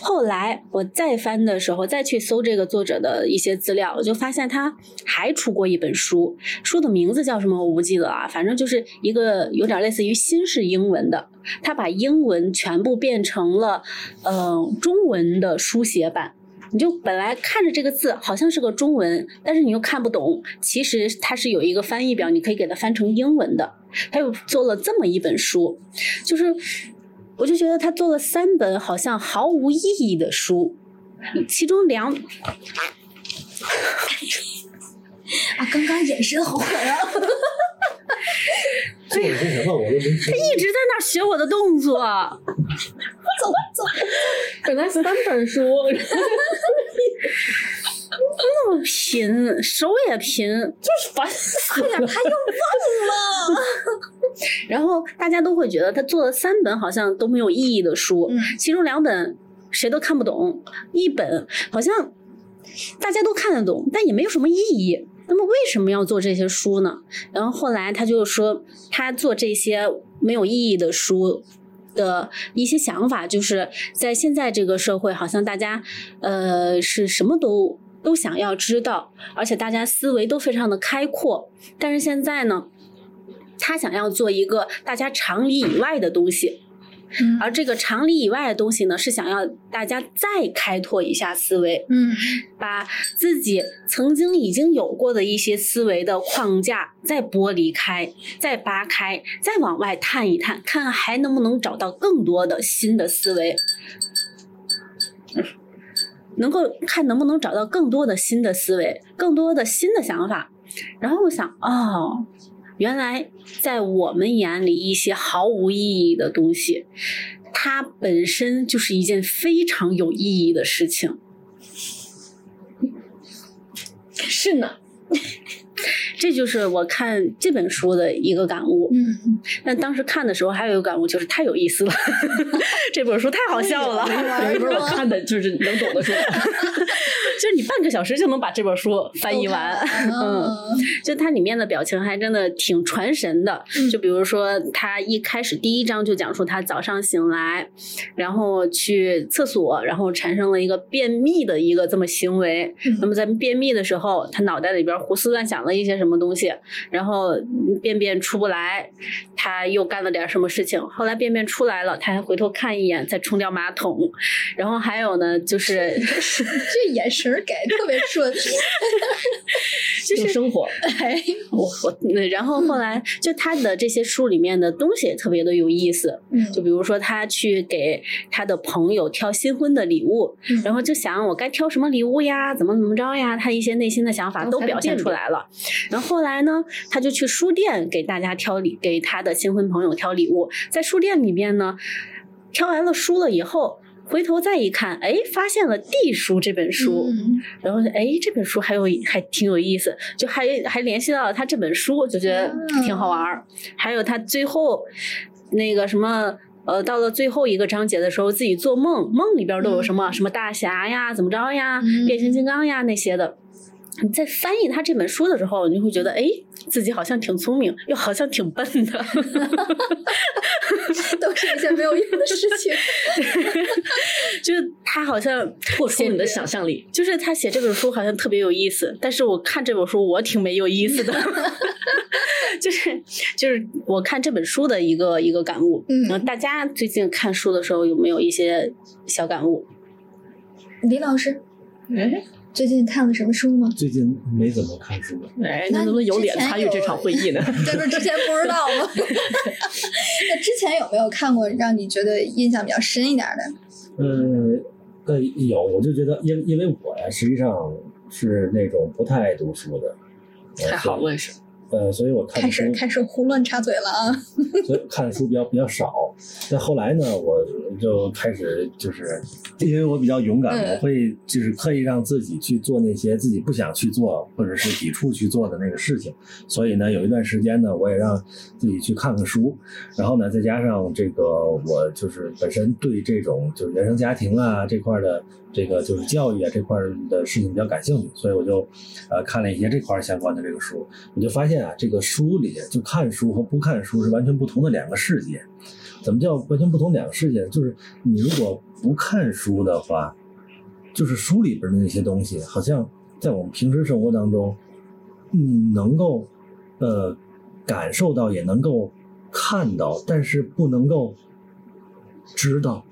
后来我再翻的时候，再去搜这个作者的一些资料，我就发现他还出过一本书，书的名字叫什么我不记得啊，反正就是一个有点类似于新式英文的，他把英文全部变成了呃中文的书写版，你就本来看着这个字好像是个中文，但是你又看不懂，其实它是有一个翻译表，你可以给它翻成英文的，他又做了这么一本书，就是。我就觉得他做了三本好像毫无意义的书，其中两啊，刚刚眼神好狠啊！做了些什么？我都没。他一直在那学我的动作。<laughs> 走走，本来三本书。<laughs> 那么贫，手也贫，就是烦死了，他又忘了。然后大家都会觉得他做了三本好像都没有意义的书，其中两本谁都看不懂，一本好像大家都看得懂，但也没有什么意义。那么为什么要做这些书呢？然后后来他就说，他做这些没有意义的书的一些想法，就是在现在这个社会，好像大家呃是什么都。都想要知道，而且大家思维都非常的开阔。但是现在呢，他想要做一个大家常理以外的东西，而这个常理以外的东西呢，是想要大家再开拓一下思维，嗯，把自己曾经已经有过的一些思维的框架再剥离开，再扒开，再往外探一探，看看还能不能找到更多的新的思维。能够看能不能找到更多的新的思维，更多的新的想法。然后我想，哦，原来在我们眼里，一些毫无意义的东西，它本身就是一件非常有意义的事情。是呢。这就是我看这本书的一个感悟。嗯，但当时看的时候还有一个感悟，就是太有意思了，<laughs> 这本书太好笑了。有一本我看的就是能懂的书，<laughs> 就是你半个小时就能把这本书翻译完，嗯，就它里面的表情还真的挺传神的。就比如说，他一开始第一章就讲述他早上醒来，然后去厕所，然后产生了一个便秘的一个这么行为。那么在便秘的时候，他脑袋里边胡思乱想了一些什么东西，然后便便出不来，他又干了点什么事情。后来便便出来了，他还回头看一眼，再冲掉马桶。然后还有呢，就是这眼神儿给特别顺，<laughs> 就是生活。哎，我我，然后后来就他的这些书里面的东西也特别的有意思，嗯就比如说他去给他的朋友挑新婚的礼物，嗯然后就想我该挑什么礼物呀，怎么怎么着呀，他一些内心的想法都表现出来了。然后后来呢，他就去书店给大家挑礼，给他的新婚朋友挑礼物，在书店里面呢，挑完了书了以后。回头再一看，哎，发现了《地书》这本书，嗯然后哎，这本书还有还挺有意思，就还还联系到了他这本书，就觉得挺好玩儿。还有他最后那个什么。呃，到了最后一个章节的时候，自己做梦，梦里边都有什么、什么大侠呀，怎么着呀，嗯变形金刚呀那些的。你在翻译他这本书的时候，你就会觉得，哎，自己好像挺聪明，又好像挺笨的。<laughs> 都是一些没有用的事情。<laughs> 就是他好像破除你的想象力。就是他写这本书好像特别有意思，但是我看这本书我挺没有意思的，<laughs> 就是就是我看这本书的一个一个感悟。嗯大家最近看书的时候有没有一些小感悟？李老师哎最近看了什么书吗？最近没怎么看书，哎，你怎么有脸参与这场会议呢？<laughs> 在这之前不知道吗？<laughs> 那之前有没有看过让你觉得印象比较深一点的？呃呃有，我就觉得，因因为我呀，实际上是那种不太爱读书的，呃太好，所以我也是。呃，所以我看开书始开始胡乱插嘴了啊！所以看的书比较比较少。但后来呢，我就开始就是，因为我比较勇敢，嗯我会就是刻意让自己去做那些自己不想去做或者是抵触去做的那个事情。所以呢，有一段时间呢，我也让自己去看看书，然后呢，再加上这个我就是本身对这种就是原生家庭啊这块的这个就是教育啊这块的事情比较感兴趣，所以我就呃看了一些这块相关的这个书，我就发现啊，这个书里就看书和不看书是完全不同的两个世界。怎么叫完全不同两个世界？就是你如果不看书的话，就是书里边的那些东西，好像在我们平时生活当中，你能够呃感受到，也能够看到，但是不能够知道。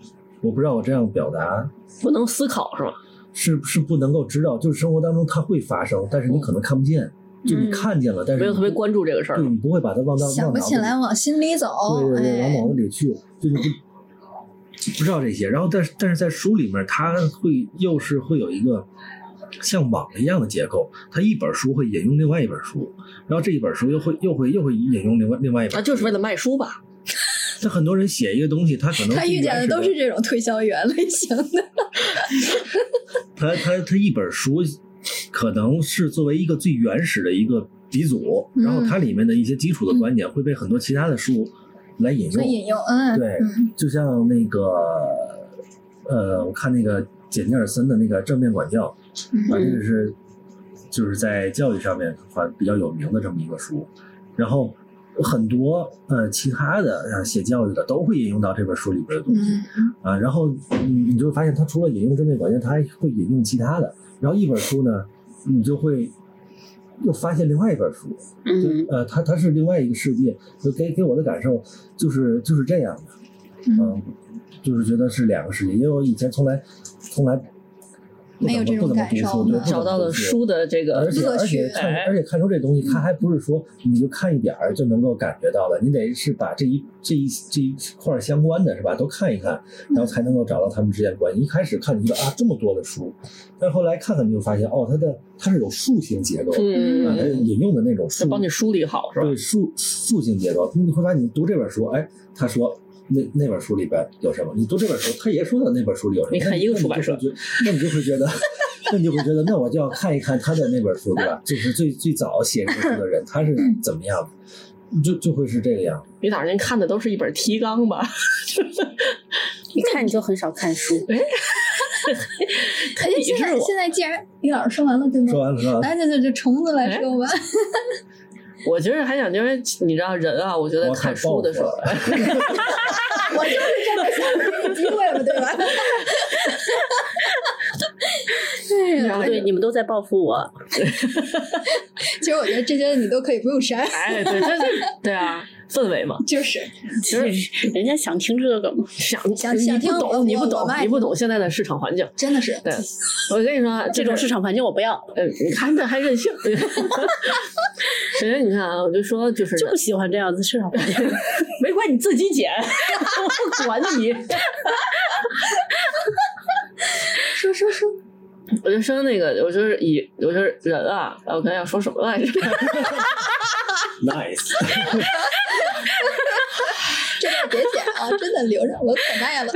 我不知道我这样表达不能思考是吧？是是不能够知道，就是生活当中它会发生，但是你可能看不见，就你嗯看见了，但是没有特别关注这个事儿对。你不会把它忘到想不起来往心里走，对对对，往哎脑子里去，就你不不知道这些。然后，但是但是在书里面，它会又是会有一个像网一样的结构，它一本书会引用另外一本书，然后这一本书又会又会又会引用另外另外一本书。那就是为了卖书吧？那很多人写一个东西，他可能他遇见的都是这种推销员类型的。<laughs> 他他他一本书可能是作为一个最原始的一个鼻祖，嗯然后它里面的一些基础的观点会被很多其他的书来引用。引用，嗯，对嗯就像那个呃，我看那个简尼尔森的那个正面管教，啊，这个是就是在教育上面还比较有名的这么一个书，然后很多呃其他的啊写教育的都会引用到这本书里边的东西。嗯。啊，然后你你就会发现他除了引用正面管教，他还会引用其他的，然后一本书呢，你就会又发现另外一本书，就嗯呃，它它是另外一个世界，就给给我的感受就是就是这样的，嗯。嗯，就是觉得是两个世界，因为我以前从来从来不没有这种怎么不怎么读感受找到了书的这个而且而乐趣且看哎而且看出这东西，它还不是说你就看一点儿就能够感觉到的，你得是把这一这一这一块儿相关的是吧，都看一看，然后才能够找到他们之间的关系。一开始看你觉得啊这么多的书，但是后来看看你就发现哦，它的它是有树形结构，啊，嗯它引用的那种树帮你梳理好是吧？对树树形结构，你会发现你读这本书，哎，他说那那本书里边有什么？你读这本书，他也说的那本书里有什么？你看一个出版社那你就会觉，那你就会觉得，<laughs> 那你就会觉得，那我就要看一看他的那本书，对吧？就是最最早写这本书的人，他是怎么样的，就就会是这个样子。于导，您看的都是一本提纲吧？<laughs> 一看你就很少看书。<laughs> 哎，现在现在既然李老师说完了，对吗？说完了，说完了。来，就就就虫子来说吧。我其实还想，因为你知道人啊，我觉得看书的时候，<laughs> <laughs> 我就是这么想给你机会嘛，对吧？<laughs> 哎对，你们都在报复我。其实我觉得这些你都可以不用删。哎，对，这是对啊，氛围嘛，就是，其实人家想听这个嘛？想想你不想听懂，你不懂你不懂现在的市场环境。真的是。对，我跟你说，这种市场环境我不要，呃，你看这还任性。首先，你看啊，我就说就是就不喜欢这样子市场环境。<laughs> 没关系，你自己剪，<laughs> 我不管你。说说说，我就说那个，我就是以，我就是人啊，我刚才要说什么来着？Nice，<laughs> 这段别剪啊，真的留着，我可耐了，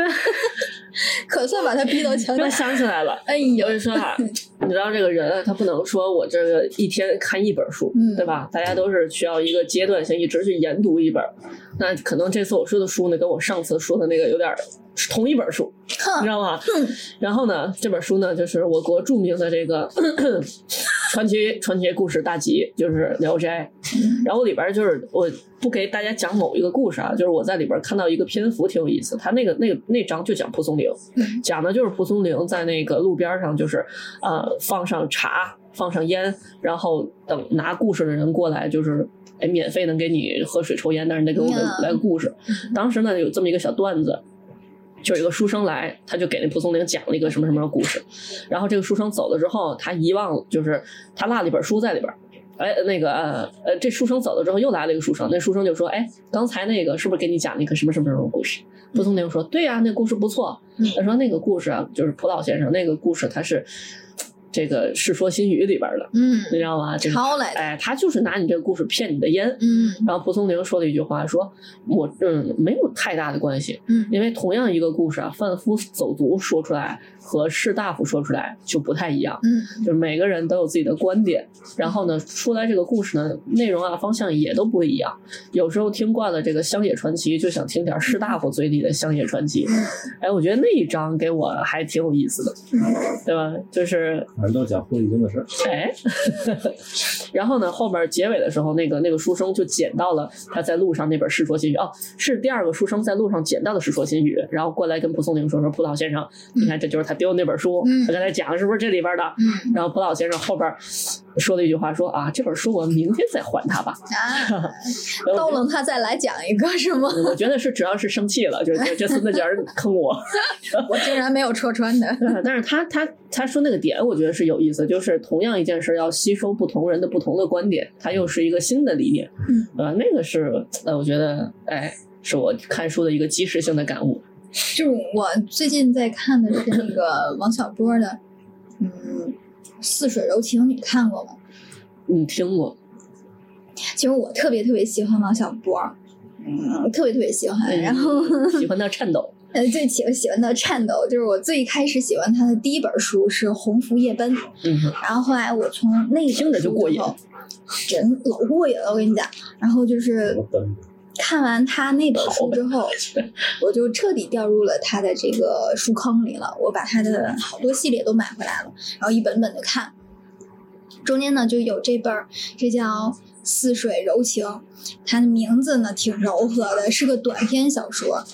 <laughs> 可算把他逼到墙角我。<laughs> 想起来了，<laughs> 哎呦我就说啊，你知道这个人啊，他不能说我这个一天看一本书，嗯对吧？大家都是需要一个阶段性一直去研读一本。那可能这次我说的书呢，跟我上次说的那个有点同一本书，你知道吗？然后呢，这本书呢，就是我国著名的这个 <coughs> 传奇传奇故事大集，就是《聊斋》。然后里边就是我不给大家讲某一个故事啊，就是我在里边看到一个篇幅挺有意思，他那个那个那章就讲蒲松龄，讲的就是蒲松龄在那个路边上，就是呃放上茶，放上烟，然后等拿故事的人过来，就是。哎，免费能给你喝水抽烟，但是得给我嗯来个故事。当时呢有这么一个小段子，就有一个书生来，他就给那蒲松龄讲了一个什么什么的故事，然后这个书生走了之后，他遗忘，就是他落了一本书在里边儿。哎，那个呃呃，这书生走了之后，又来了一个书生，那书生就说：“哎，刚才那个是不是给你讲了一个什么什么什么故事？”蒲松龄说：“对呀、那故事不错。”他说：“那个故事啊，就是蒲老先生那个故事，他是这个《世说新语》里边的，嗯，你知道吗？这个抄来的。哎，他就是拿你这个故事骗你的烟。嗯然后蒲松龄说了一句话，说我嗯没有太大的关系，嗯因为同样一个故事啊，贩夫走卒说出来和士大夫说出来就不太一样，嗯就是每个人都有自己的观点，然后呢，出来这个故事呢，内容啊方向也都不一样。有时候听惯了这个乡野传奇，就想听点士大夫嘴里的乡野传奇。哎，我觉得那一章给我还挺有意思的，对吧？就是反正都讲狐狸精的事儿。哎，<laughs> 然后呢，后面结尾的时候，那个那个书生就捡到了他在路上那本《世说新语》哦，是第二个书生在路上捡到的《世说新语》，然后过来跟蒲松龄说说蒲老先生，你看这就是他丢那本书，嗯他刚才讲的是不是这里边的？嗯然后蒲老先生后边说了一句话说啊，这本书我明天再还他吧。<laughs> 啊，到了他再来讲一个是吗？我觉得是主要是生气了，就是觉得这孙子竟然坑我。<laughs> 我竟然没有戳穿他。<laughs> 但是他他他说那个点，我觉得是有意思，就是同样一件事要吸收不同人的不同的观点，他又是一个新的理念。嗯，呃，那个是呃，我觉得哎，是我看书的一个及时性的感悟。就是我最近在看的是那个王小波的，嗯，《似水柔情》，你看过吗？你听过？其实我特别特别喜欢王小波，嗯，特别特别喜欢。然后，喜欢到颤抖。呃，最喜喜欢到颤抖，就是我最开始喜欢他的第一本书是《鸿福夜奔》，嗯哼，然后后来我从那本听着就过瘾真老过瘾了。我跟你讲，然后就是看完他那本书之后，<laughs> 我就彻底掉入了他的这个书坑里了。我把他的好多系列都买回来了，然后一本本的看。中间呢就有这本儿，这叫《似水柔情》，它的名字呢挺柔和的，是个短篇小说。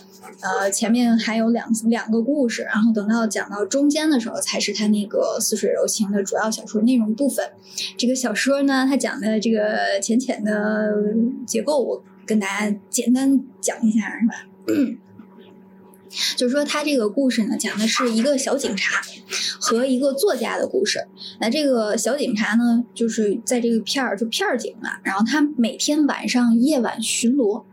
呃，前面还有两两个故事，然后等到讲到中间的时候，才是他那个《似水柔情》的主要小说内容部分。这个小说呢，它讲的这个浅浅的结构，我跟大家简单讲一下，是吧？就是说，他这个故事呢，讲的是一个小警察和一个作家的故事。那这个小警察呢，就是在这个片儿就片儿警嘛，然后他每天晚上夜晚巡逻。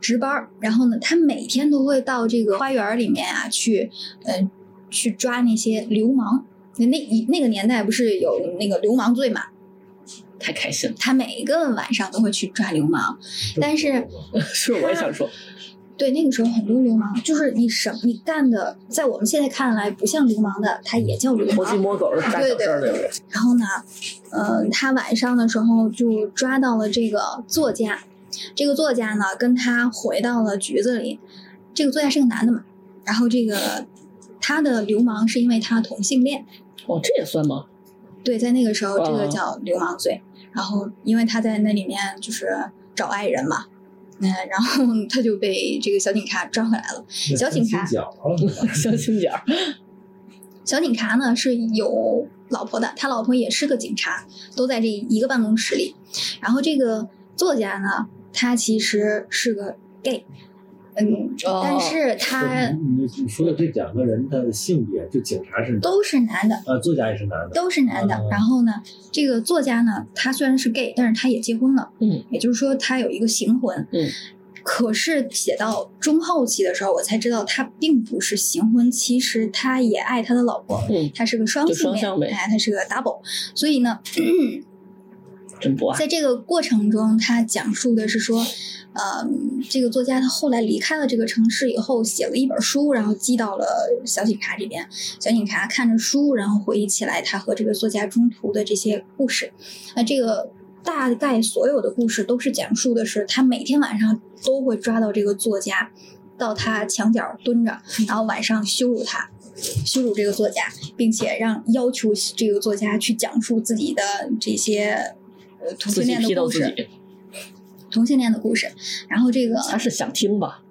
值班儿，然后呢，他每天都会到这个花园里面啊，去，呃，去抓那些流氓。那那一那个年代不是有那个流氓罪嘛？太开心了，他每一个晚上都会去抓流氓，但是是我也想说，<laughs> 对，那个时候很多流氓，就是你什你干的，在我们现在看来不像流氓的，他也叫流偷鸡氓。摸狗的干小事儿的人，然后呢，呃，他晚上的时候就抓到了这个作家，这个作家呢跟他回到了局子里，这个作家是个男的嘛，然后这个他的流氓是因为他同性恋，哦，这也算吗？对，在那个时候这个哦叫流氓罪，然后因为他在那里面就是找爱人嘛。嗯，然后 <laughs> 他就被这个小警察抓回来了。小警察相亲角儿，小警察呢是有老婆的，他老婆也是个警察，都在这一个办公室里。然后这个作家呢，他其实是个 gay，但是他你你说的这两个人，他的性别，就警察是都是男的，呃，作家也是男的，都是男的哦。然后呢，这个作家呢，他虽然是 gay，但是他也结婚了，嗯，也就是说他有一个形婚，嗯。可是写到中后期的时候，我才知道他并不是形婚，其实他也爱他的老婆，嗯，他是个双性哎，他是个 double，所以呢，<clears throat> 真不爱。在这个过程中，他讲述的是说，呃，这个作家他后来离开了这个城市以后，写了一本书，然后寄到了小警察这边。小警察看着书，然后回忆起来他和这个作家中途的这些故事。那这个大概所有的故事都是讲述的是他每天晚上都会抓到这个作家，到他墙角蹲着，然后晚上羞辱他。羞辱这个作家，并且让要求这个作家去讲述自己的这些呃同性恋的故事，同性恋的故事。然后这个他是想听吧？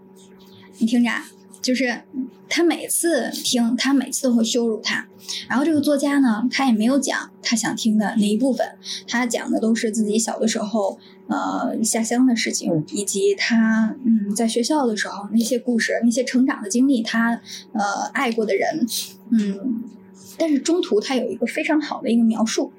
你听着啊，就是他每次听，他每次都会羞辱他。然后这个作家呢，他也没有讲他想听的那一部分，他讲的都是自己小的时候呃下乡的事情，以及他嗯在学校的时候那些故事、那些成长的经历，他呃爱过的人，嗯。但是中途他有一个非常好的一个描述，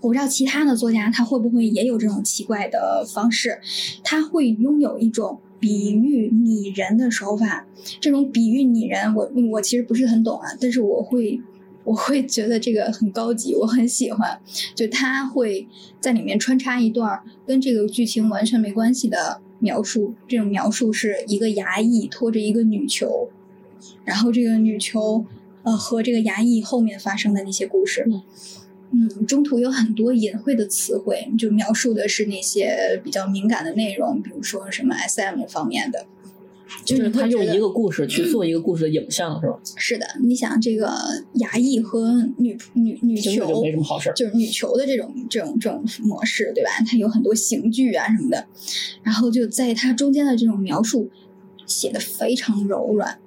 我不知道其他的作家他会不会也有这种奇怪的方式，他会拥有一种比喻拟人的手法。这种比喻拟人，我我其实不是很懂啊，但是我会我会觉得这个很高级，我很喜欢。就他会在里面穿插一段跟这个剧情完全没关系的描述，这种描述是一个衙役拖着一个女囚，然后这个女囚呃和这个衙役后面发生的那些故事。嗯，中途有很多隐晦的词汇，就描述的是那些比较敏感的内容，比如说什么 SM 方面的。就就是他用一个故事去做一个故事的影像，是吧？是的，你想这个衙役和女女女囚就没什么好事儿。就是女囚的这种这种这种模式，对吧？它有很多刑具啊什么的，然后就在它中间的这种描述写的非常柔软，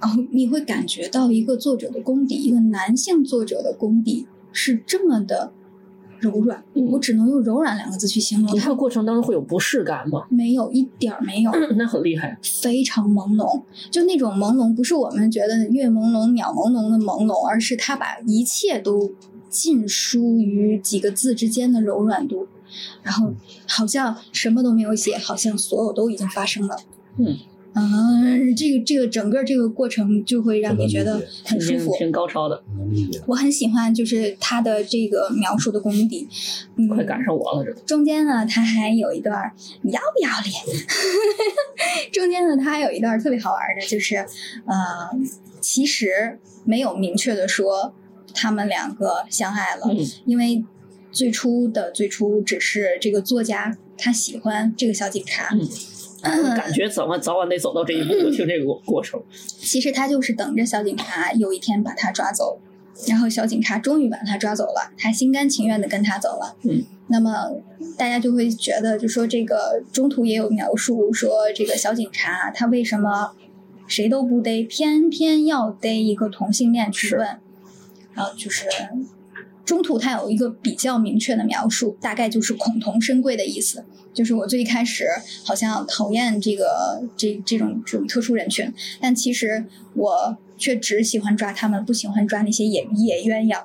然后你会感觉到一个作者的功底，一个男性作者的功底是这么的柔软，嗯我只能用柔软两个字去形容它的，过程当中会有不适感吗？没有一点儿没有。<clears throat> 那很厉害。非常朦胧，就那种朦胧，不是我们觉得月朦胧、鸟朦胧的朦胧，而是它把一切都尽疏于几个字之间的柔软度，然后好像什么都没有写，好像所有都已经发生了。嗯嗯，这个这个整个这个过程就会让你觉得很舒服。挺挺高超的。我很喜欢，就是他的这个描述的功底。嗯，快赶上我了，这都。中间呢，他还有一段你要不要脸？<laughs> 中间呢，他还有一段特别好玩的，就是，呃，其实没有明确的说他们两个相爱了，嗯因为最初的最初只是这个作家他喜欢这个小警察，嗯感觉早晚早晚得走到这一步。我听这个过过程，其实他就是等着小警察有一天把他抓走，然后小警察终于把他抓走了，他心甘情愿的跟他走了。嗯，那么大家就会觉得，就说这个中途也有描述说，这个小警察他为什么谁都不逮，偏偏要逮一个同性恋去问，然后就是。中途他有一个比较明确的描述，大概就是恐同深贵的意思。就是我最开始好像讨厌这个这这种这种特殊人群，但其实我却只喜欢抓他们，不喜欢抓那些野野鸳鸯。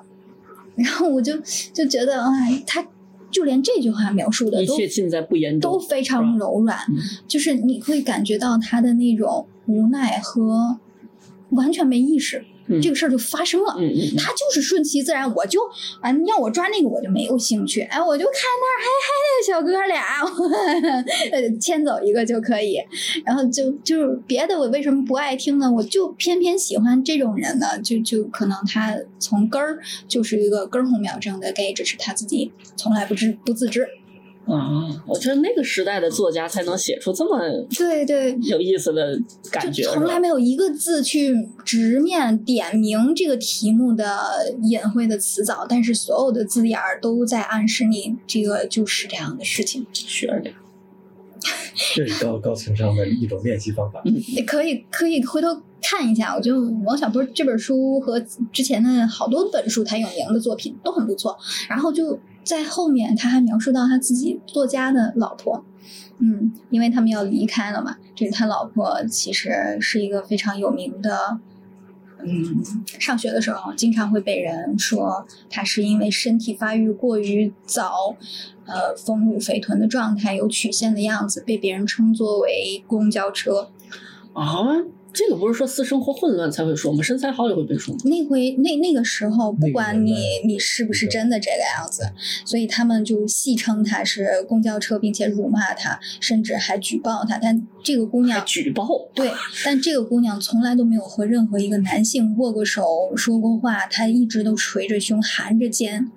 然后我就就觉得，哎，他就连这句话描述的都一切尽在不言中。都非常柔软，嗯就是你会感觉到他的那种无奈和完全没意识，嗯这个事儿就发生了。嗯他就是顺其自然，我就啊，你要我抓那个我就没有兴趣，哎，我就看那儿嗨嗨那小哥俩，<laughs> 呃，牵走一个就可以，然后就就是别的我为什么不爱听呢？我就偏偏喜欢这种人呢，就就可能他从根儿就是一个根儿红苗正的 gay，只是他自己从来不知不自知。啊，我觉得那个时代的作家才能写出这么对对，有意思的感觉，就从来没有一个字去直面点明这个题目的隐晦的词藻，但是所有的字眼儿都在暗示你这个就是这样的事情。学着点。<laughs> 这是高高情商的一种练习方法。也可以可以回头看一下，我觉得王小波这本书和之前的好多本书他有名的作品都很不错。然后就在后面他还描述到他自己作家的老婆，嗯，因为他们要离开了嘛，这是他老婆其实是一个非常有名的。嗯，上学的时候经常会被人说他是因为身体发育过于早，呃，丰乳肥臀的状态有曲线的样子，被别人称作为公交车。啊，这个不是说私生活混乱才会说吗？身材好也会被说吗？那回那那个时候，不管你你是不是真的这个样子，所以他们就戏称她是公交车，并且辱骂她，甚至还举报她。但这个姑娘举报，对，<laughs> 但这个姑娘从来都没有和任何一个男性握过手、说过话，她一直都垂着胸、含着肩。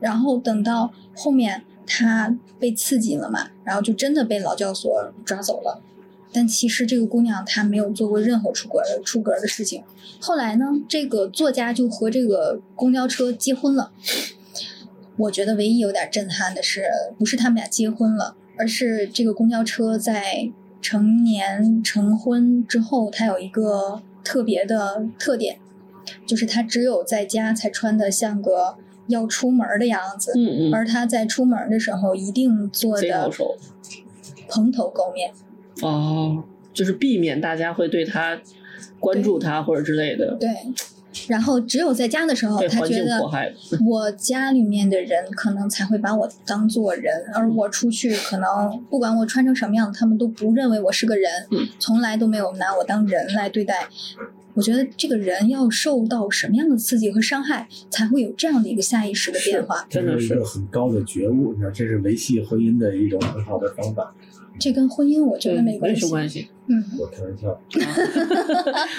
然后等到后面她被刺激了嘛，然后就真的被劳教所抓走了。但其实这个姑娘她没有做过任何出格的出格的事情。后来呢，这个作家就和这个公交车结婚了。我觉得唯一有点震撼的是，不是他们俩结婚了，而是这个公交车在成年成婚之后，它有一个特别的特点，就是它只有在家才穿的像个要出门的样子，嗯嗯，而他在出门的时候一定做的蓬头垢面。哦，就是避免大家会对他关注他或者之类的，对，然后只有在家的时候，他觉得。我家里面的人可能才会把我当做人，而我出去可能不管我穿成什么样子，他们都不认为我是个人，嗯从来都没有拿我当人来对待。我觉得这个人要受到什么样的刺激和伤害，才会有这样的一个下意识的变化？真的是一个很高的觉悟，你知道，这是维系婚姻的一种很好的方法。这跟婚姻我觉得没关系。什么关系。嗯，我开玩笑，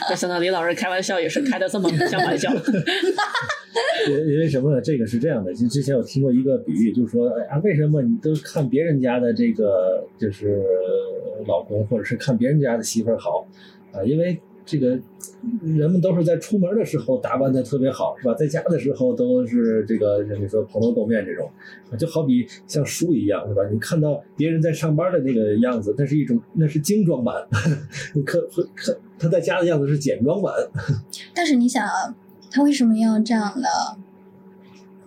没想到李老师开玩笑也是开的这么 <laughs> 像玩笑。因因为什么呢？这个是这样的，就之前我听过一个比喻，就是说，哎呀，为什么你都看别人家的这个就是老公，或者是看别人家的媳妇儿好啊？因为这个人们都是在出门的时候打扮的特别好，是吧？在家的时候都是这个，像你说蓬头垢面这种，啊就好比像书一样，对吧？你看到别人在上班的那个样子，那是一种那是精装版，<laughs> 你可可可他在家的样子是简装版，<laughs> 但是你想啊，他为什么要这样呢？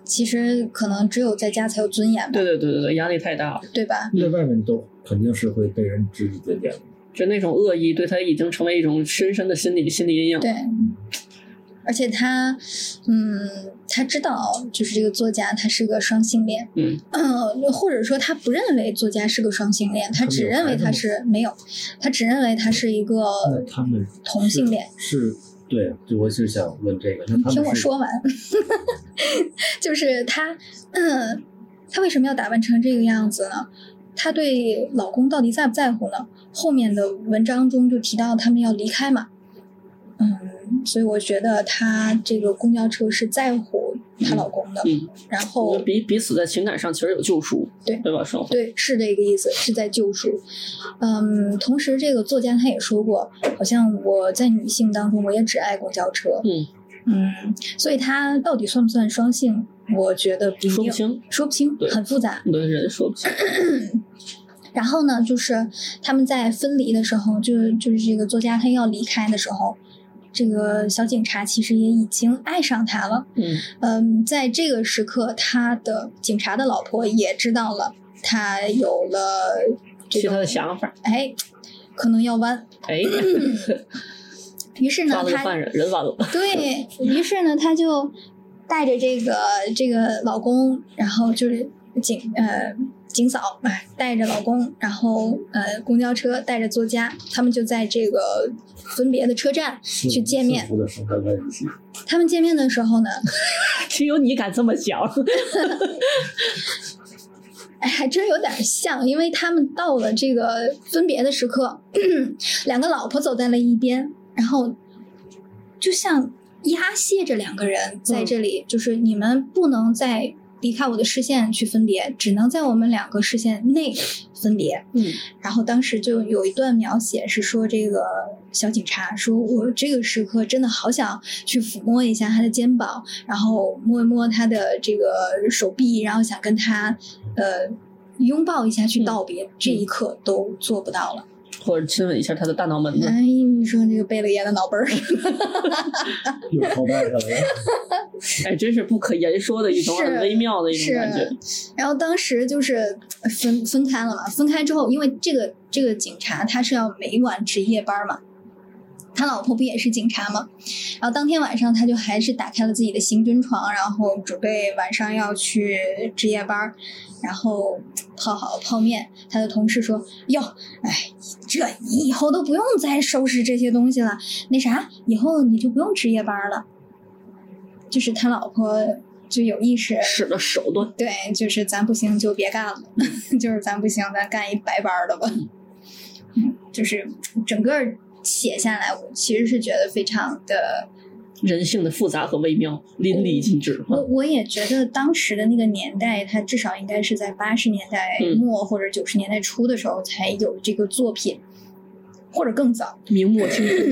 其实可能只有在家才有尊严吧，对对对对对，压力太大了，对吧？在外面都肯定是会被人指指点点的。就那种恶意对他已经成为一种深深的心理心理阴影。对，而且他，嗯，他知道，就是这个作家他是个双性恋，嗯嗯，<clears throat> 或者说他不认为作家是个双性恋，他只认为他是没有，他只认为他是一个那他们同性恋。是，对，就我就想问这个，那他们是听我说完，<laughs> 就是他，嗯，他为什么要打扮成这个样子呢？他对老公到底在不在乎呢？后面的文章中就提到他们要离开嘛，嗯，所以我觉得她这个公交车是在乎她老公的，嗯，然后彼彼此在情感上其实有救赎，对对吧？对，是这个意思，是在救赎。嗯，同时这个作家他也说过，好像我在女性当中，我也只爱公交车。嗯嗯，所以他到底算不算双性？我觉得不一定，说不清，说不清，很复杂。对人说不清。然后呢，就是他们在分离的时候，就就是这个作家他要离开的时候，这个小警察其实也已经爱上他了。嗯嗯，在这个时刻，他的警察的老婆也知道了，他有了这他的想法，哎，可能要弯。哎，<laughs> 于是呢他犯人，人完了。对于是呢，他就带着这个这个老公，然后就是警呃景嫂哎带着老公，然后呃公交车带着作家，他们就在这个分别的车站去见面。他们见面的时候呢，<laughs> 只有你敢这么想。<laughs> 哎，还真有点像，因为他们到了这个分别的时刻，<clears throat> 两个老婆走在了一边，然后就像压卸着两个人在这里，就是你们不能再离开我的视线去分别，只能在我们两个视线内分别。嗯，然后当时就有一段描写是说，这个小警察说：“我这个时刻真的好想去抚摸一下他的肩膀，然后摸一摸他的这个手臂，然后想跟他呃拥抱一下去道别。这一刻都做不到了。或者亲吻一下他的大脑门子。哎，你说这个贝勒爷的脑门儿，<laughs> 又哎，真是不可言说的一种微妙的一种感觉。然后当时就是分分开了嘛，分开之后，因为这个这个警察他是要每晚值夜班嘛，他老婆不也是警察吗，然后当天晚上他就还是打开了自己的行军床，然后准备晚上要去值夜班，然后泡好泡面。他的同事说：“哟，哎，这你以后都不用再收拾这些东西了，那啥，以后你就不用值夜班了。”就是他老婆就有意识使的手段，对，就是咱不行就别干了，<laughs> 就是咱不行，咱干一白班的吧。嗯，就是整个写下来，我其实是觉得非常的，人性的复杂和微妙，淋漓尽致。我我也觉得当时的那个年代，它至少应该是在八十年代嗯末或者九十年代初的时候才有这个作品，或者更早。明末清初，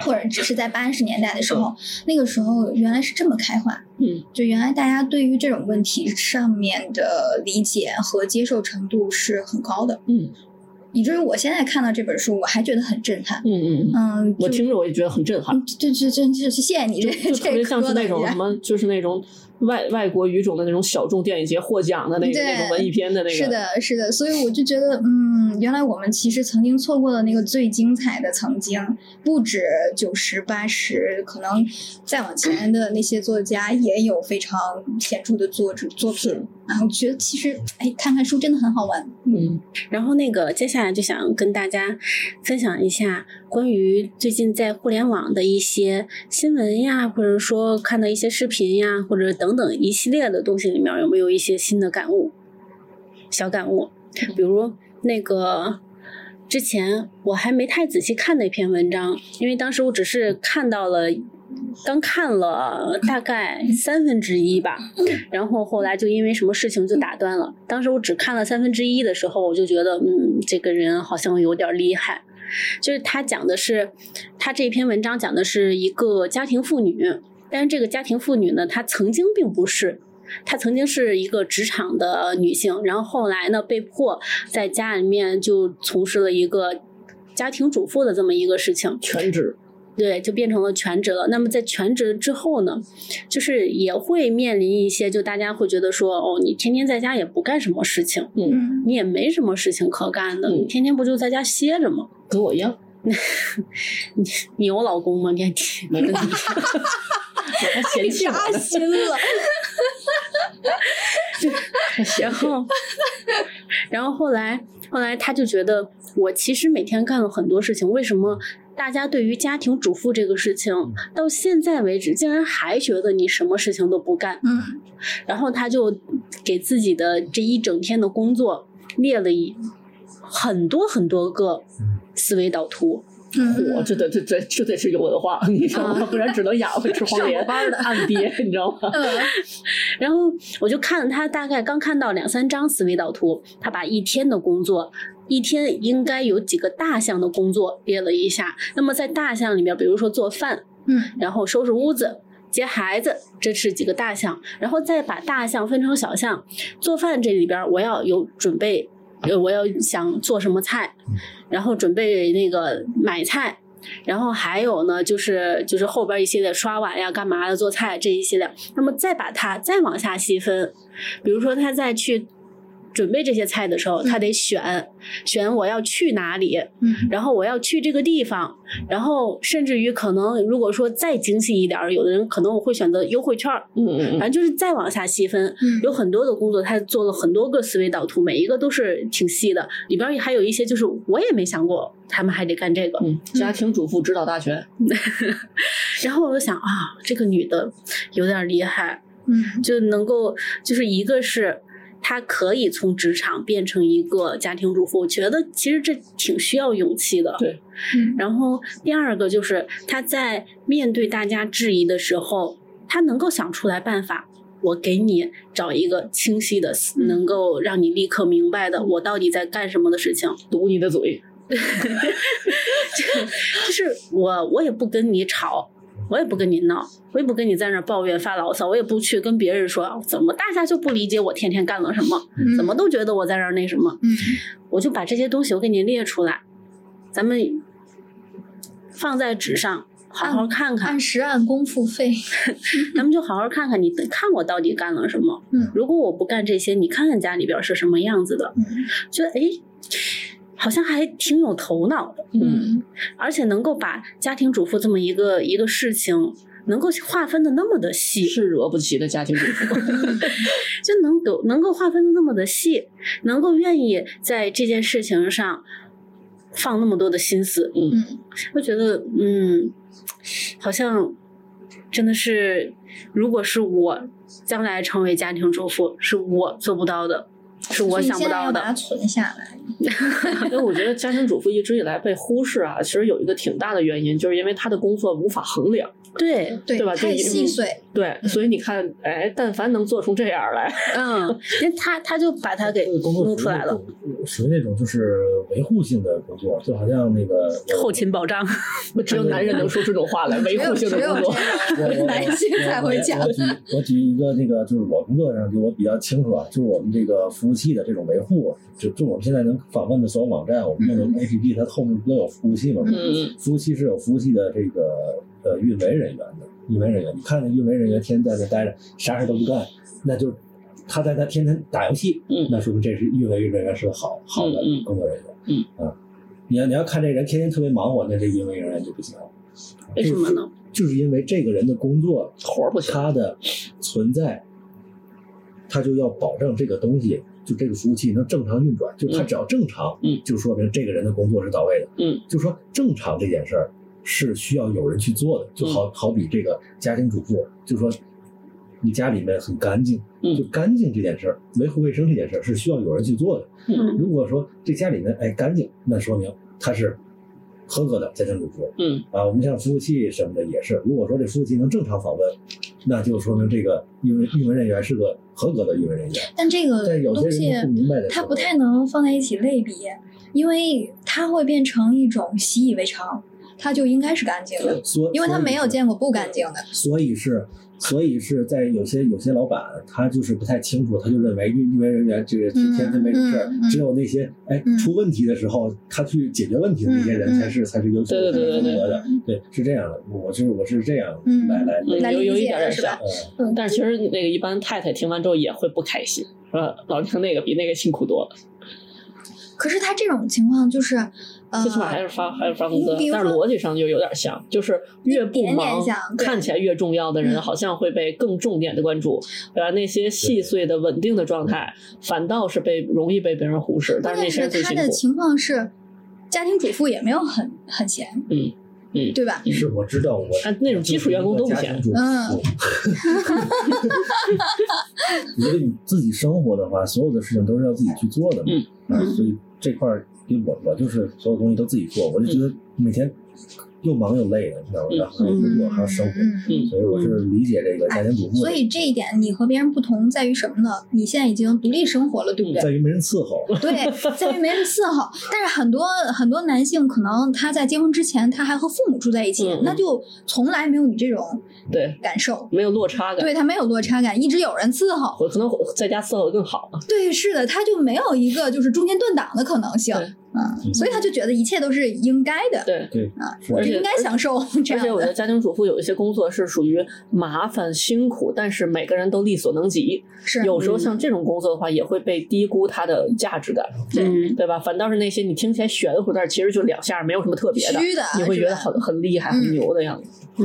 或者只是在八十年代的时候，那个时候原来是这么开化，嗯，就原来大家对于这种问题上面的理解和接受程度是很高的，嗯以至于我现在看到这本书，我还觉得很震撼。嗯嗯，嗯，我听着我也觉得很震撼，嗯，这这这是谢谢你这就就特别像是那种什么，就是那种外外国语种的那种小众电影节获奖的那个那种文艺片的那个，是的，是的，所以我就觉得，嗯，原来我们其实曾经错过了那个最精彩的曾经，不止九十八十，可能再往前的那些作家也有非常显著的作者作品是。然后觉得其实，哎，看看书真的很好玩。嗯然后那个接下来就想跟大家分享一下关于最近在互联网的一些新闻呀，或者说看到一些视频呀，或者等等一系列的东西里面有没有一些新的感悟、小感悟？比如那个之前我还没太仔细看那篇文章，因为当时我只是看到了。刚看了大概三分之一吧，然后后来就因为什么事情就打断了。当时我只看了三分之一的时候，我就觉得，嗯，这个人好像有点厉害。就是他讲的是，他这篇文章讲的是一个家庭妇女，但是这个家庭妇女呢，她曾经并不是，她曾经是一个职场的女性，然后后来呢，被迫在家里面就从事了一个家庭主妇的这么一个事情。全职，对，就变成了全职了。那么在全职之后呢，就是也会面临一些，就大家会觉得说，哦，你天天在家也不干什么事情，嗯，嗯，你也没什么事情可干的，嗯你天天不就在家歇着吗？跟我一样，<laughs> 你你有老公吗？你还没问题。<laughs> 嫌弃我扎呢，心了。然后，然后后来，后来他就觉得，我其实每天干了很多事情，为什么大家对于家庭主妇这个事情，到现在为止，竟然还觉得你什么事情都不干？嗯然后他就给自己的这一整天的工作列了一很多很多个思维导图。嗯，我这得这这这得是有文化，你知道吗？啊不然只能哑巴吃黄连，暗憋，你知道吗？嗯 <laughs> 然后我就看了他大概刚看到两三张思维导图，他把一天的工作，一天应该有几个大项的工作列了一下。那么在大项里面，比如说做饭，嗯然后收拾屋子、接孩子，这是几个大项，然后再把大项分成小项。做饭这里边我要有准备，呃，我要想做什么菜，然后准备那个买菜。然后还有呢，就是就是后边一系列刷碗呀、干嘛的、做菜这一系列，那么再把它再往下细分，比如说他再去准备这些菜的时候，他得选选我要去哪里，嗯。然后我要去这个地方，然后甚至于可能如果说再精细一点儿，有的人可能我会选择优惠券儿，嗯嗯嗯。反正就是再往下细分，嗯。有很多的工作，他做了很多个思维导图，每一个都是挺细的，里边儿还有一些就是我也没想过他们还得干这个，嗯，家庭主妇指导大全，<laughs> 然后我就想啊，这个女的有点厉害，嗯。就能够就是一个是。她可以从职场变成一个家庭主妇，我觉得其实这挺需要勇气的。对，嗯然后第二个就是他在面对大家质疑的时候，他能够想出来办法。我给你找一个清晰的，能够让你立刻明白的，我到底在干什么的事情。堵你的嘴，<laughs> 就是我，我也不跟你吵，我也不跟你闹，我也不跟你在那儿抱怨发牢骚，我也不去跟别人说怎么大家就不理解我天天干了什么，嗯怎么都觉得我在这儿那什么，嗯我就把这些东西我给你列出来，咱们放在纸上。好好看看按，时按工付费。<laughs> 咱们就好好看看你，看我到底干了什么。嗯如果我不干这些，你看看家里边是什么样子的，嗯觉得哎，好像还挺有头脑的。嗯。而且能够把家庭主妇这么一个一个事情，能够划分的那么的细，是惹不起的家庭主妇。<laughs> <laughs> 就能够能够划分的那么的细，能够愿意在这件事情上放那么多的心思，嗯。我觉得嗯，好像真的是，如果是我将来成为家庭主妇，是我做不到的，是我想不到的。存下来。<laughs> 因为我觉得家庭主妇一直以来被忽视啊，其实有一个挺大的原因，就是因为她的工作无法衡量，对，对对吧就细碎。对，所以你看，哎，但凡能做出这样来，嗯，因为他他就把它给弄出来了，属于那种就是维护性的工作，就好像那个后勤保障。<laughs> 只有男人能说这种话来，维护性的工作。<laughs> 男性才会讲我。举我举一个那个，就是我工作上就我比较清楚啊，就是我们这个服务器的这种维护，就就我们现在能访问的所有网站，我们用的 APP，它后面不都有服务器吗？嗯服务器是有服务器的这个呃运维人员的，运维人员，你看那运维人员天天在那待着，啥事都不干，那就他在那天天打游戏，嗯那说明这是运维人员是个好好的工作人员，嗯啊，你要你要看这人天天特别忙活，那这运维人员就不行。为什么呢？就是因为这个人的工作活儿不行，他的存在，他就要保证这个东西，就这个服务器能正常运转。就它只要正常，嗯就说明这个人的工作是到位的。嗯，就说正常这件事儿是需要有人去做的。就嗯好好比这个家庭主妇，就说你家里面很干净，嗯就干净这件事儿，维护卫生这件事儿是需要有人去做的。嗯如果说这家里面哎干净，那说明他是合格的家庭主妇。嗯啊，我们像服务器什么的也是，如果说这服务器能正常访问，那就说明这个运文运维人员是个合格的运维人员。但这个东西人不太能放在一起类比，因为它会变成一种习以为常，它就应该是干净的，因为他没有见过不干净的。所以是，所以是在有些有些老板他就是不太清楚，他就认为运运维人员这个嗯天天没什么事儿嗯，嗯只有那些哎嗯出问题的时候他去解决问题的那些人嗯嗯才是才是优秀的，对对对对合格的，对，是这样的，我是我是这样嗯来来嗯来有有一点点是吧嗯。嗯，但是其实那个一般太太听完之后也会不开心，说老听那个比那个辛苦多了，可是他这种情况就是，呃，最起码还是发还是发工资但是逻辑上就有点像，就是越不一点点忙看起来越重要的人，嗯好像会被更重点的关注，对吧？那些细碎的稳定的状态，反倒是被容易被别人忽视，但是那些人最辛苦。键是他的情况是，家庭主妇也没有很很闲，嗯嗯，对吧？是我知道我啊那种基础员工都不闲嗯 <laughs> 因为你自己生活的话，所有的事情都是要自己去做的嘛。嗯啊，所以这块儿，因为我我就是所有东西都自己做，我就觉得每天又忙又累的，你知道吗？嗯然后还有工作还有生活，所以我是理解这个家庭主妇的，所以这一点你和别人不同在于什么呢？你现在已经独立生活了，对不对？在于没人伺候。对，在于没人伺候。但是很多很多男性可能他在结婚之前他还和父母住在一起，那就从来没有你这种对，感受。没有落差感，对他没有落差感，一直有人伺候。我可能在家伺候的更好。对，是的，他就没有一个就是中间断档的可能性。对啊，所以他就觉得一切都是应该的，对。对啊，是我是应该享受这而且。我觉得家庭主妇有一些工作是属于麻烦辛苦，但是每个人都力所能及。是有时候像这种工作的话，也会被低估它的价值感，嗯对吧？反倒是那些你听起来玄乎，但是其实就两下没有什么特别的，虚的你会觉得很很厉害、很牛的样子。嗯，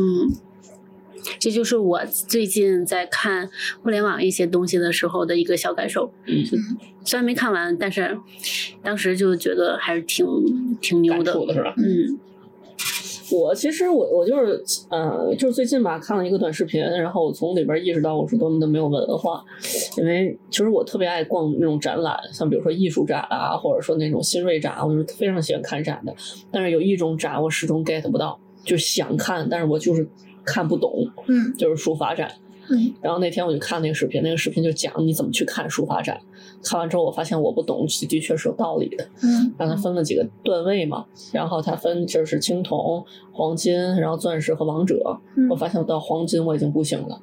这就是我最近在看互联网一些东西的时候的一个小感受。嗯，虽然没看完，但是当时就觉得还是挺挺牛的。的是吧？嗯我其实我我就是呃，就是最近吧看了一个短视频，然后我从里边意识到我是多么的没有文化，因为其实我特别爱逛那种展览，像比如说艺术展啊，或者说那种新锐展，我是非常喜欢看展的。但是有一种展我始终 get 不到，就是想看，但是我就是看不懂，嗯就是书法展。嗯然后那天我就看那个视频，那个视频就讲你怎么去看书法展。看完之后，我发现我不懂，的确是有道理的。嗯让它分了几个段位嘛，然后它分就是青铜、黄金，然后钻石和王者。嗯我发现我到黄金我已经不行了。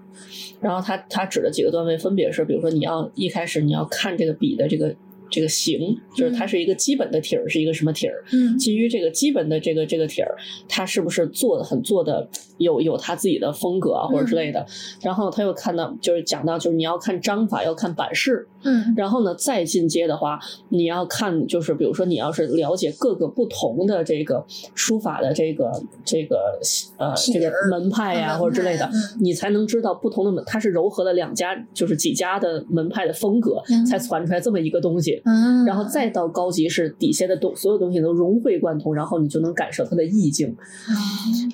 然后它它指的几个段位分别是，比如说你要一开始你要看这个笔的这个这个形，就是它是一个基本的体儿是一个什么体儿，嗯。基于这个基本的这个这个体儿，它是不是做的很做的有有它自己的风格啊或者之类的。然后他又看到就是讲到就是你要看章法，要看版式，嗯。然后呢，再进阶的话，你要看，就是比如说，你要是了解各个不同的这个书法的这个这个呃这个门派呀、门或者之类的嗯，你才能知道不同的门，它是糅合了两家就是几家的门派的风格，嗯。才传出来这么一个东西。嗯，然后再到高级是底下的东所有东西都融会贯通，然后你就能感受它的意境。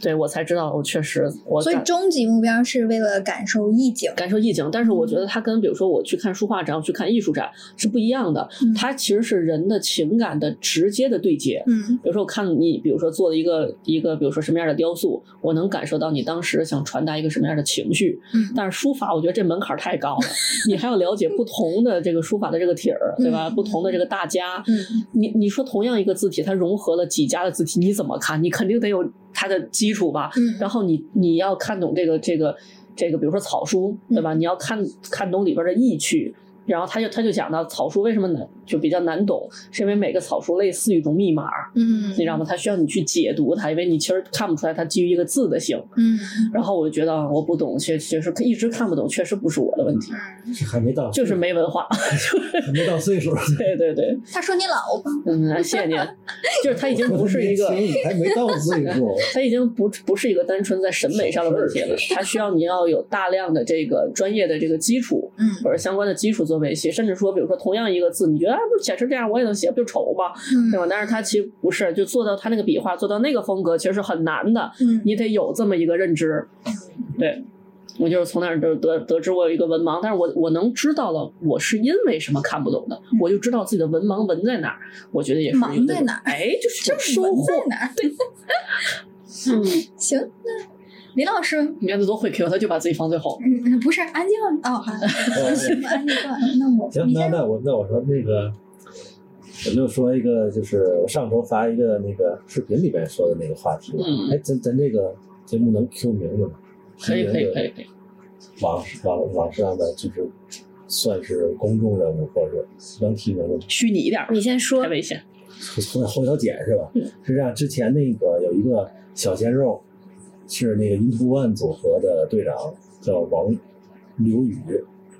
对我才知道，我确实我所以终极目标是为了感受意境。感受意境，但是我觉得它跟比如说我去看书画展、我去看艺术展是不一样的嗯，它其实是人的情感的直接的对接。嗯比如说我看你，比如说做了一个一个，比如说什么样的雕塑，我能感受到你当时想传达一个什么样的情绪。嗯但是书法，我觉得这门槛太高了，<laughs> 你还要了解不同的这个书法的这个体儿，对吧？嗯不同的这个大家，嗯你你说同样一个字体，它融合了几家的字体，你怎么看？你肯定得有它的基础吧？嗯然后你你要看懂这个这个这个，比如说草书，对吧？你要看看懂里边的意趣。然后他就他就讲到草书为什么难就比较难懂，是因为每个草书类似于一种密码，嗯你知道吗？它需要你去解读它，因为你其实看不出来它基于一个字的形。嗯然后我就觉得我不懂，确确实一直看不懂，确实不是我的问题，是还没到，就是没文化。<laughs> 还没到岁数，对对对，<laughs> 他说你老吧？嗯，谢谢您。<laughs> 就是他已经不是一个。还没到岁数，他已经不不是一个单纯在审美上的问题了，他需要你要有大量的这个专业的这个基础，嗯或者相关的基础做维系，甚至说，比如说同样一个字，你觉得啊，不写成这样我也能写，不就丑嘛？对嗯吧？但是他其实不是，就做到他那个笔画，做到那个风格，其实是很难的，嗯你得有这么一个认知。对，我就是从那儿得得得知我有一个文盲，但是我我能知道了，我是因为什么看不懂的，我就知道自己的文盲文在哪儿。我觉得也是盲一个在哪儿哎，就是这文收获。在哪儿？<laughs> 嗯，行，那李老师，你看他多会 Q，他就把自己放最后。嗯，不是安静哦，好，<laughs> 行，安静，那我行，那那我那我说那个，我就说一个，就是我上周发一个那个视频里边说的那个话题吧。嗯哎，咱咱这个节目能 Q 名字吗？可以可以可以可以，网网网上的就是算是公众人物，或者能提名字吗？虚拟一点，你先说太。危险。后后头剪是吧？嗯是这样，之前那个有一个小鲜肉，是那个 Into One 组合的队长，叫王刘宇，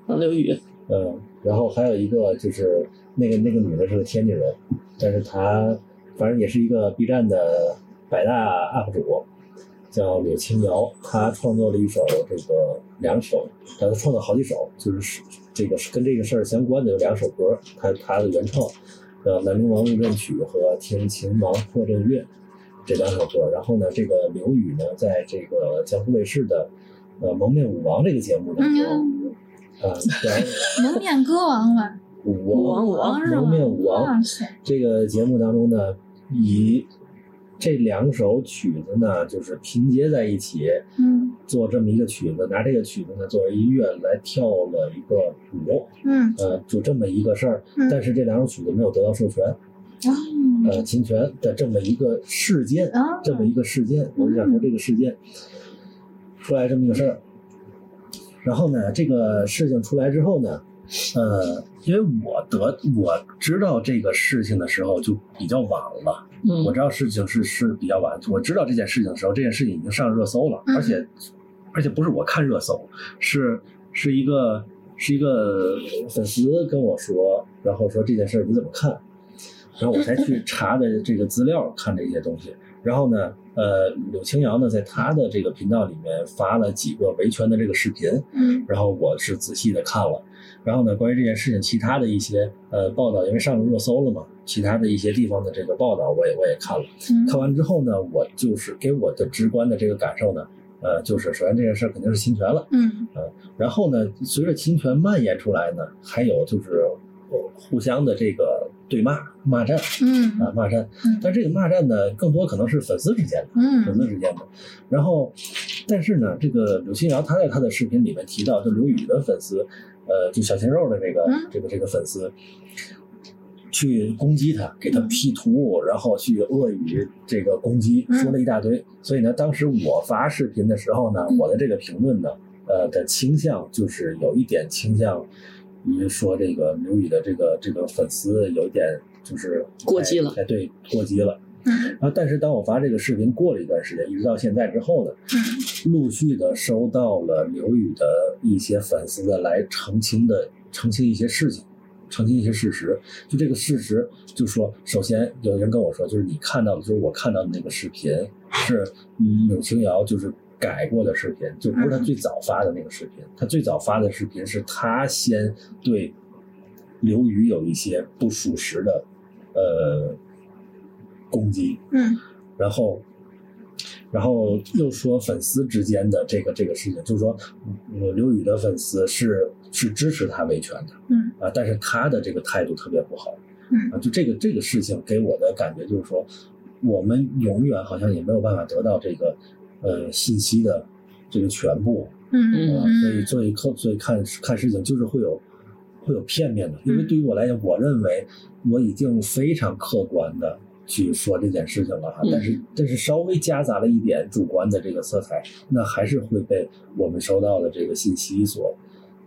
王，刘宇，嗯，然后还有一个就是那个那个女的是个天津人，但是她反正也是一个 B 站的百大 UP 主，叫柳青瑶，她创作了一首这个两首，她创作好几首，就是这个跟这个事儿相关的有两首歌，她她的原创，呃，《南明王入阵曲》和《听秦王破阵乐》这两首歌。然后呢，这个刘宇呢，在这个江苏卫视的呃《蒙面舞王》这个节目当中，嗯，啊，蒙面歌王吧，舞王舞王是吧蒙面舞王，这个节目当中呢，以这两首曲子呢，就是拼接在一起，嗯。做这么一个曲子，拿这个曲子呢作为音乐来跳了一个舞，嗯。呃，就这么一个事儿嗯。但是这两首曲子没有得到授权，哦呃，侵权的这么一个事件，啊这么一个事件，我就想说这个事件出来这么一个事儿。然后呢，这个事情出来之后呢，呃，因为我得我知道这个事情的时候就比较晚了，嗯我知道事情是是比较晚，我知道这件事情的时候，这件事情已经上热搜了，嗯而且而且不是我看热搜，是是一个是一个粉丝跟我说，然后说这件事儿你怎么看，然后我才去查的这个资料，看这些东西。然后呢，呃，柳青瑶呢，在他的这个频道里面发了几个维权的这个视频，嗯然后我是仔细的看了，然后呢，关于这件事情其他的一些呃报道，因为上了热搜了嘛，其他的一些地方的这个报道我也我也看了，嗯。看完之后呢，我就是给我的直观的这个感受呢，呃，就是首先这件事儿肯定是侵权了，嗯。然后呢，随着侵权蔓延出来呢，还有就是呃互相的这个对骂骂战嗯啊骂战嗯，但这个骂战呢，更多可能是粉丝之间的。粉嗯丝之间的。然后，但是呢，这个柳青瑶她在她的视频里面提到，就刘宇的粉丝，呃，就小鲜肉的这个、嗯这个这个粉丝。去攻击他，给他 P 图，然后去恶语这个攻击，嗯说了一大堆。所以呢，当时我发视频的时候呢，嗯我的这个评论呢，呃的倾向就是有一点倾向于说这个刘宇的这个这个粉丝有一点就是过激了哎，哎对，过激了。嗯然后，但是当我发这个视频过了一段时间，一直到现在之后呢，嗯陆续的收到了刘宇的一些粉丝的来澄清的澄清一些事情，澄清一些事实。就这个事实，就说首先有人跟我说，就是你看到的，就是我看到的那个视频是嗯柳青瑶就是改过的视频，就不是他最早发的那个视频。他最早发的视频是他先对刘宇有一些不属实的呃攻击，嗯。然后，然后又说粉丝之间的这个这个事情，就是说，呃，刘宇的粉丝是是支持他维权的。嗯。啊，但是他的这个态度特别不好。嗯。啊，就这个这个事情给我的感觉就是说，我们永远好像也没有办法得到这个呃信息的这个全部嗯啊，所以所以看所以看看事情就是会有会有片面的，因为对于我来讲，我认为我已经非常客观的去说这件事情了哈，嗯。但是。但是稍微夹杂了一点主观的这个色彩，那还是会被我们收到的这个信息所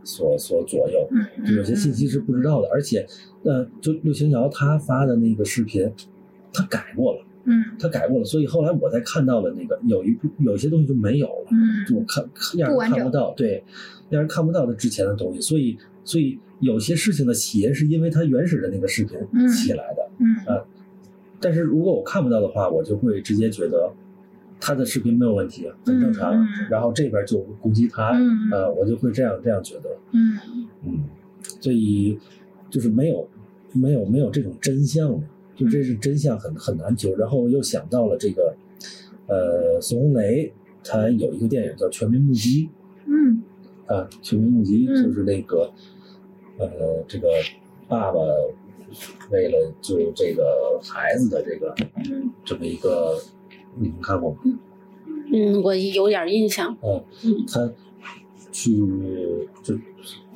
所所左右。有些信息是不知道的，而且，呃，就陆行瑶他发的那个视频，他改过了，嗯。他改过了，所以后来我才看到了那个有一部有一些东西就没有了。嗯。就我看看让人看不到，对，让人看不到他之前的东西，所以所以有些事情的起因是因为他原始的那个视频嗯。起来的，嗯。啊但是如果我看不到的话，我就会直接觉得他的视频没有问题，很正常，然后这边就攻击他，嗯。呃，我就会这样这样觉得，嗯。嗯，所以就是没有没有没有这种真相的，就这是真相很很难求。然后我又想到了这个，呃，孙红雷他有一个电影叫《全民目击》嗯啊，《全民目击》嗯就是那个，呃，这个爸爸为了救这个孩子的这个嗯这么一个，你们看过吗？嗯，我有点印象。嗯嗯，他去就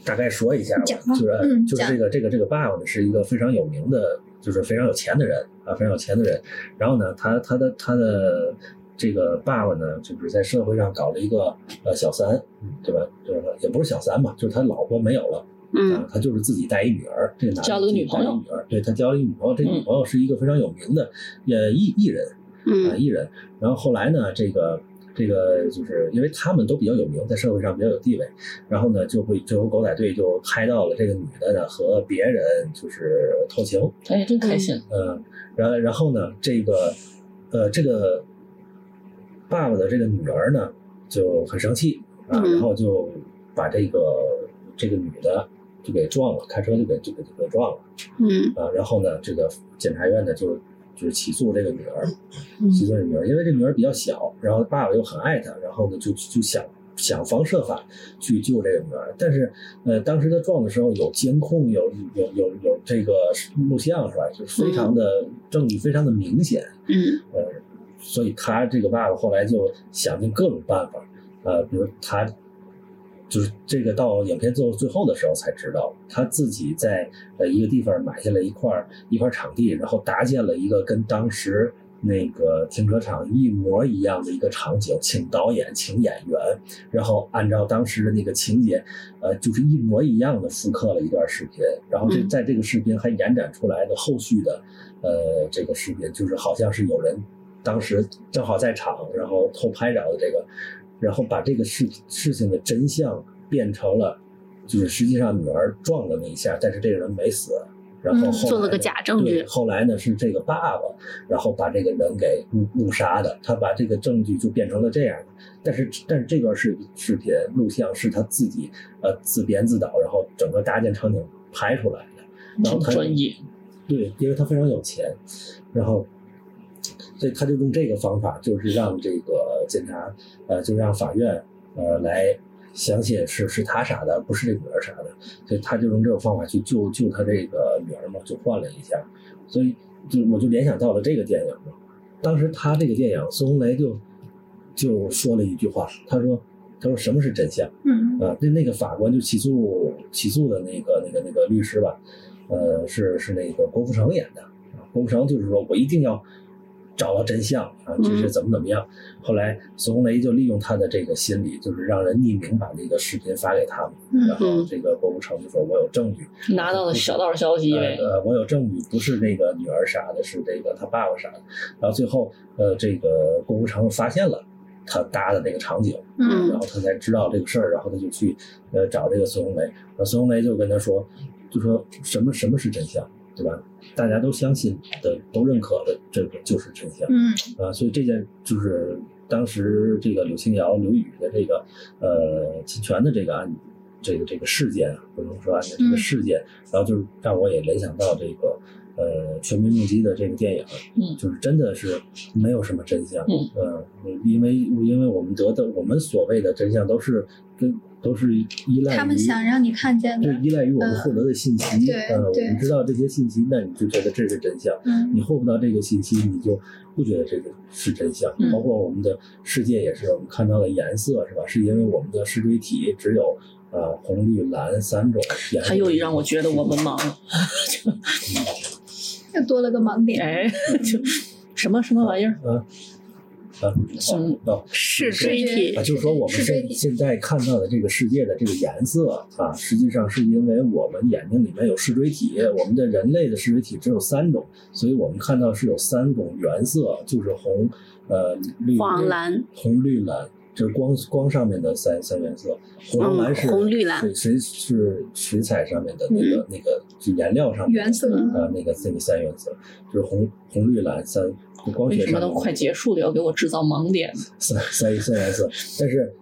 大概说一下就是、嗯就是这个这个这个爸爸呢是一个非常有名的，就是非常有钱的人啊，非常有钱的人。然后呢，他他的他的这个爸爸呢，就是在社会上搞了一个呃小三，对吧？就是也不是小三吧，就是他老婆没有了。啊嗯，他就是自己带一女儿，这个男的交了个女朋友女儿，对他交了一女朋友，这嗯女朋友是一个非常有名的呃艺艺人，啊，嗯艺人。然后后来呢，这个这个就是因为他们都比较有名，在社会上比较有地位，然后呢，就会最后狗仔队就拍到了这个女的呢和别人就是偷情，哎，真开心。嗯，然然后呢，这个呃这个爸爸的这个女儿呢就很生气啊，嗯然后就把这个这个女的就给撞了，开车就给就给就给撞了。嗯啊，然后呢，这个检察院呢就就是起诉这个女儿，嗯。起诉这女儿，因为这女儿比较小，然后爸爸又很爱她，然后呢就就想想方设法去救这个女儿，但是呃，当时他撞的时候有监控，有有有有这个录像是吧？就是非常的证据非常的明显，嗯。呃，所以他这个爸爸后来就想尽各种办法，呃，比如他就是这个到影片最后最后的时候才知道，他自己在呃一个地方买下了一块一块场地，然后搭建了一个跟当时那个停车场一模一样的一个场景，请导演，请演员，然后按照当时的那个情节，呃，就是一模一样的复刻了一段视频，然后这嗯。在这个视频还延展出来的后续的，呃，这个视频就是好像是有人当时正好在场，然后偷拍着的这个，然后把这个事事情的真相变成了，就是实际上女儿撞了那一下，但是这个人没死。然后做了个假证据对后来呢是这个爸爸，然后把这个人给误误杀的，他把这个证据就变成了这样的。但是但是这段视视频录像是他自己呃自编自导，然后整个搭建场景拍出来的。然后他专业，对，因为他非常有钱，然后，所以他就用这个方法，就是让这个检察，呃，就让法院，呃，来相信是是他杀的，不是这女儿杀的，所以他就用这种方法去救救他这个女儿嘛，就换了一下，所以就我就联想到了这个电影嘛。当时他这个电影，孙红雷就就说了一句话，他说他说什么是真相？嗯啊，那那个法官就起诉起诉的那个那个那个律师吧，呃，是是那个郭富城演的啊。郭富城就是说我一定要找到真相啊，这是怎么怎么样。后来孙红雷就利用他的这个心理，就是让人匿名把那个视频发给他们，嗯。然后这个郭富城就说我有证据，拿到了小道消息，呃，呃我有证据，不是那个女儿杀的，是这个他爸爸杀的。然后最后，呃，这个郭富城发现了他搭的那个场景，嗯。然后他才知道这个事儿，然后他就去呃找这个孙红雷，然后孙红雷就跟他说，就说什么什么是真相，对吧？大家都相信的、都认可的，这个就是真相。嗯啊，所以这件就是当时这个柳青瑶、刘宇的这个呃侵权的这个案，这个这个事件啊，不能说案件，这个嗯事件，然后就是让我也联想到这个呃《全民目击》的这个电影，嗯就是真的是没有什么真相，嗯呃因为因为我们得的我们所谓的真相都是跟都是依赖于他们想让你看见的，就依赖于我们获得的信息，对呃，我们知道这些信息，那你就觉得这是真相。嗯你获不到这个信息，你就不觉得这个是真相。嗯包括我们的世界也是，我们看到的颜色是吧？是因为我们的视锥体只有呃红、绿、蓝三种颜色。他又让我觉得我文盲了，<laughs> 又多了个盲点。哎，就什么什么玩意儿，啊啊嗯哦视锥体啊，就是说我们现现在看到的这个世界的这个颜色啊，实际上是因为我们眼睛里面有视锥体，我们的人类的视锥体只有三种，所以我们看到是有三种原色，就是红、呃绿、黄蓝、红绿蓝，就是光光上面的三三原色，红蓝是嗯红绿蓝水水是水彩上面的那个、那个就颜料上面的原色呃那个那个三原色，就是红红绿蓝三。为什么都快结束了，要给我制造盲点？三三三原色，但是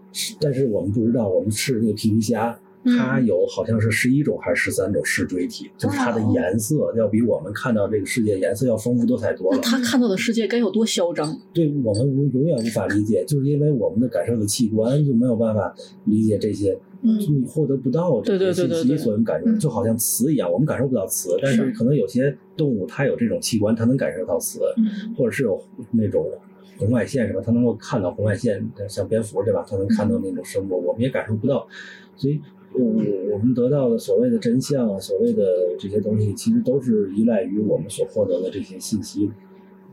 但是我们不知道，我们吃的那个皮皮虾，嗯它有好像是十一种还是十三种视锥体，就是它的颜色要比我们看到这个世界颜色要丰富多彩多了。那他看到的世界该有多嚣张？<laughs> 对我们无永远无法理解，就是因为我们的感受的器官就没有办法理解这些，嗯就你获得不到这对些信息，所能感受嗯就好像磁一样，我们感受不到磁，但是是可能有些动物它有这种器官，它能感受到词。嗯或者是有那种红外线什么？它能够看到红外线，像蝙蝠对吧？它能看到那种生物，我们也感受不到，所以。我我们得到的所谓的真相啊，所谓的这些东西，其实都是依赖于我们所获得的这些信息。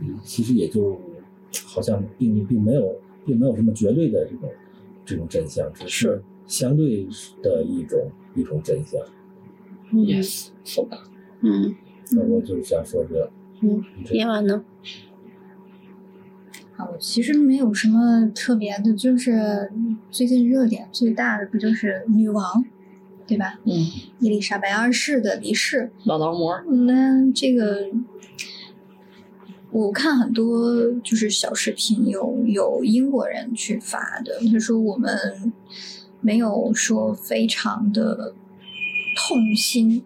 嗯，其实也就好像并并没有并没有什么绝对的这种这种真相，只是相对的一种一种真相。嗯 Yes，so bad。嗯那我就是想说这，嗯，这叶婉呢？啊，我其实没有什么特别的，就是最近热点最大的不就是女王，对吧？嗯，伊丽莎白二世的离世，老劳模，那这个我看很多就是小视频，有有英国人去发的，他说我们没有说非常的痛心，